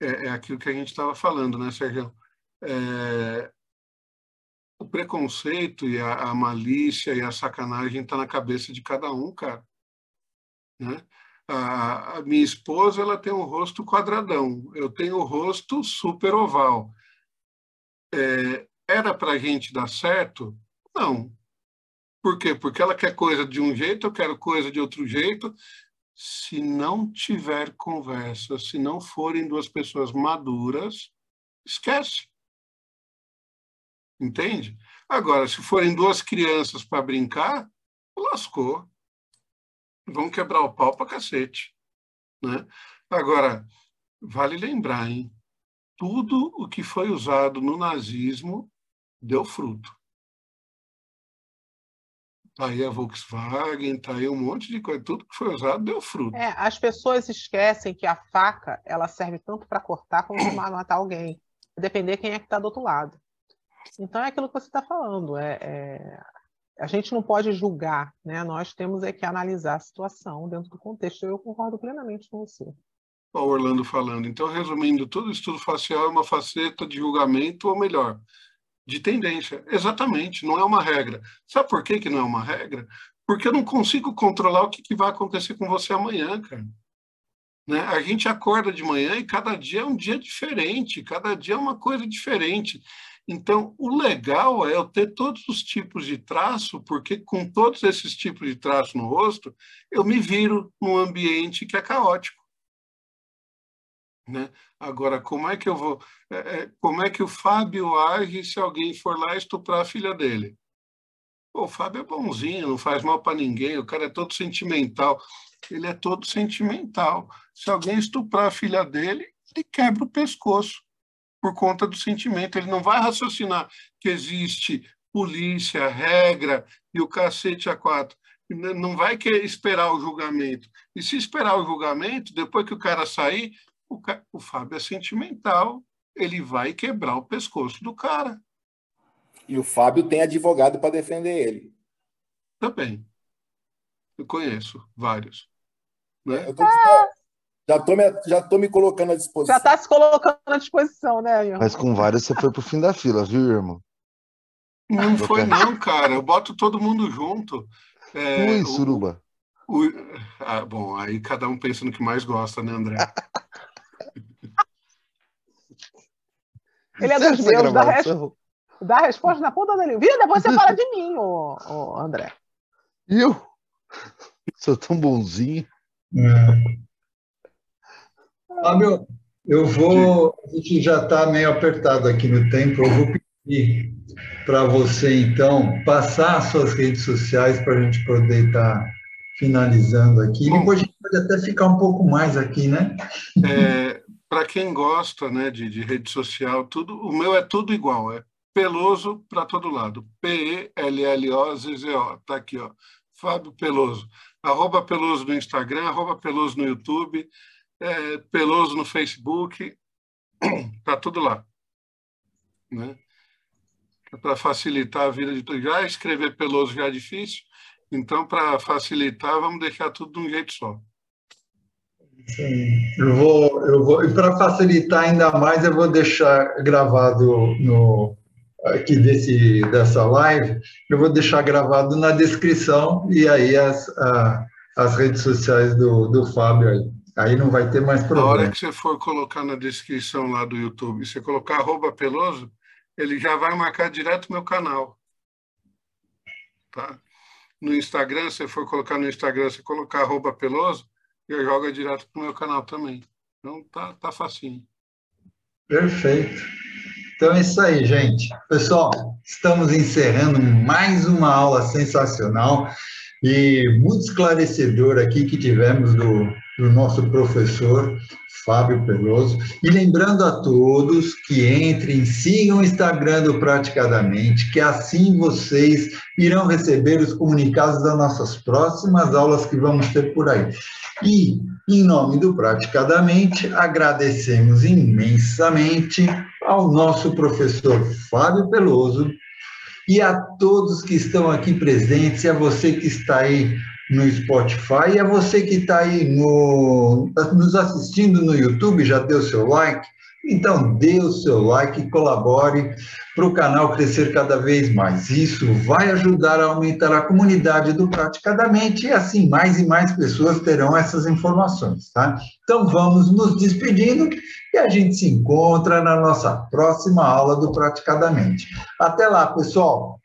é, é aquilo que a gente estava falando, né, Sérgio? É, o preconceito e a, a malícia e a sacanagem está na cabeça de cada um, cara. Né? A, a, minha esposa ela tem um rosto quadradão, eu tenho o um rosto super oval. É, era para a gente dar certo? Não. Por quê? Porque ela quer coisa de um jeito, eu quero coisa de outro jeito. Se não tiver conversa, se não forem duas pessoas maduras, esquece. Entende? Agora, se forem duas crianças para brincar, lascou. Vão quebrar o pau para cacete. Né? Agora, vale lembrar, hein? Tudo o que foi usado no nazismo deu fruto. Tá aí a Volkswagen, tá aí um monte de coisa. Tudo que foi usado deu fruto. É, as pessoas esquecem que a faca ela serve tanto para cortar como para matar alguém. Depender quem é que está do outro lado. Então é aquilo que você está falando. É, é, a gente não pode julgar, né? Nós temos é que analisar a situação dentro do contexto. Eu concordo plenamente com você. O Orlando falando. Então, resumindo, todo estudo facial é uma faceta de julgamento, ou melhor, de tendência. Exatamente, não é uma regra. Sabe por que, que não é uma regra? Porque eu não consigo controlar o que, que vai acontecer com você amanhã, cara. Né? A gente acorda de manhã e cada dia é um dia diferente, cada dia é uma coisa diferente. Então, o legal é eu ter todos os tipos de traço, porque com todos esses tipos de traço no rosto, eu me viro num ambiente que é caótico. Né? Agora, como é que eu vou. É, é como é que o Fábio age se alguém for lá estuprar a filha dele? Pô, o Fábio é bonzinho, não faz mal para ninguém, o cara é todo sentimental. Ele é todo sentimental. Se alguém estuprar a filha dele, ele quebra o pescoço por conta do sentimento. Ele não vai raciocinar que existe polícia, regra e o cacete a quatro. Não vai querer esperar o julgamento. E se esperar o julgamento, depois que o cara sair, o, ca... o Fábio é sentimental, ele vai quebrar o pescoço do cara. E o Fábio tem advogado para defender ele. Também. Eu conheço vários. Né? Eu tô, já estou me, já tô me colocando à disposição. Já está se colocando à disposição, né, irmão? Mas com vários você foi pro fim da fila, viu, irmão? Não foi não, cara. Eu boto todo mundo junto. É, Ui, suruba. O, o, ah, bom, aí cada um pensa no que mais gosta, né, André? Ele é dos meus, dá, res... dá a resposta na ponta dele. Viu? Depois você fala de mim, ô, ô André. Eu? Sou tão bonzinho. É. Fábio, eu vou. A gente já está meio apertado aqui no tempo. Eu vou pedir para você, então, passar as suas redes sociais para a gente poder estar tá finalizando aqui. Bom, Depois a gente pode até ficar um pouco mais aqui, né? É, para quem gosta né, de, de rede social, tudo, o meu é tudo igual, é Peloso para todo lado. P-E-L-L-O-Z-Z-O. Está aqui, ó. Fábio Peloso. Arroba Peloso no Instagram, arroba Peloso no YouTube é, Peloso no Facebook, tá tudo lá. Né? É para facilitar a vida de todos. Já escrever Peloso já é difícil, então, para facilitar, vamos deixar tudo de um jeito só. Sim, eu vou, eu vou, e para facilitar ainda mais, eu vou deixar gravado no aqui desse dessa live, eu vou deixar gravado na descrição e aí as, a, as redes sociais do, do Fábio aí. Aí não vai ter mais problema. Na hora que você for colocar na descrição lá do YouTube, você colocar arroba Peloso, ele já vai marcar direto meu canal. Tá? No Instagram, se você for colocar no Instagram, você colocar arroba Peloso, já joga direto para o meu canal também. Então tá, tá facinho. Perfeito. Então é isso aí, gente. Pessoal, estamos encerrando mais uma aula sensacional e muito esclarecedora aqui que tivemos do do nosso professor Fábio Peloso. E lembrando a todos que entrem, sigam o Instagram do Praticadamente, que assim vocês irão receber os comunicados das nossas próximas aulas que vamos ter por aí. E, em nome do Praticadamente, agradecemos imensamente ao nosso professor Fábio Peloso e a todos que estão aqui presentes, e a você que está aí no Spotify. E a você que está aí no, nos assistindo no YouTube, já deu seu like? Então, dê o seu like colabore para o canal crescer cada vez mais. Isso vai ajudar a aumentar a comunidade do Praticadamente e assim mais e mais pessoas terão essas informações, tá? Então, vamos nos despedindo e a gente se encontra na nossa próxima aula do Praticadamente. Até lá, pessoal!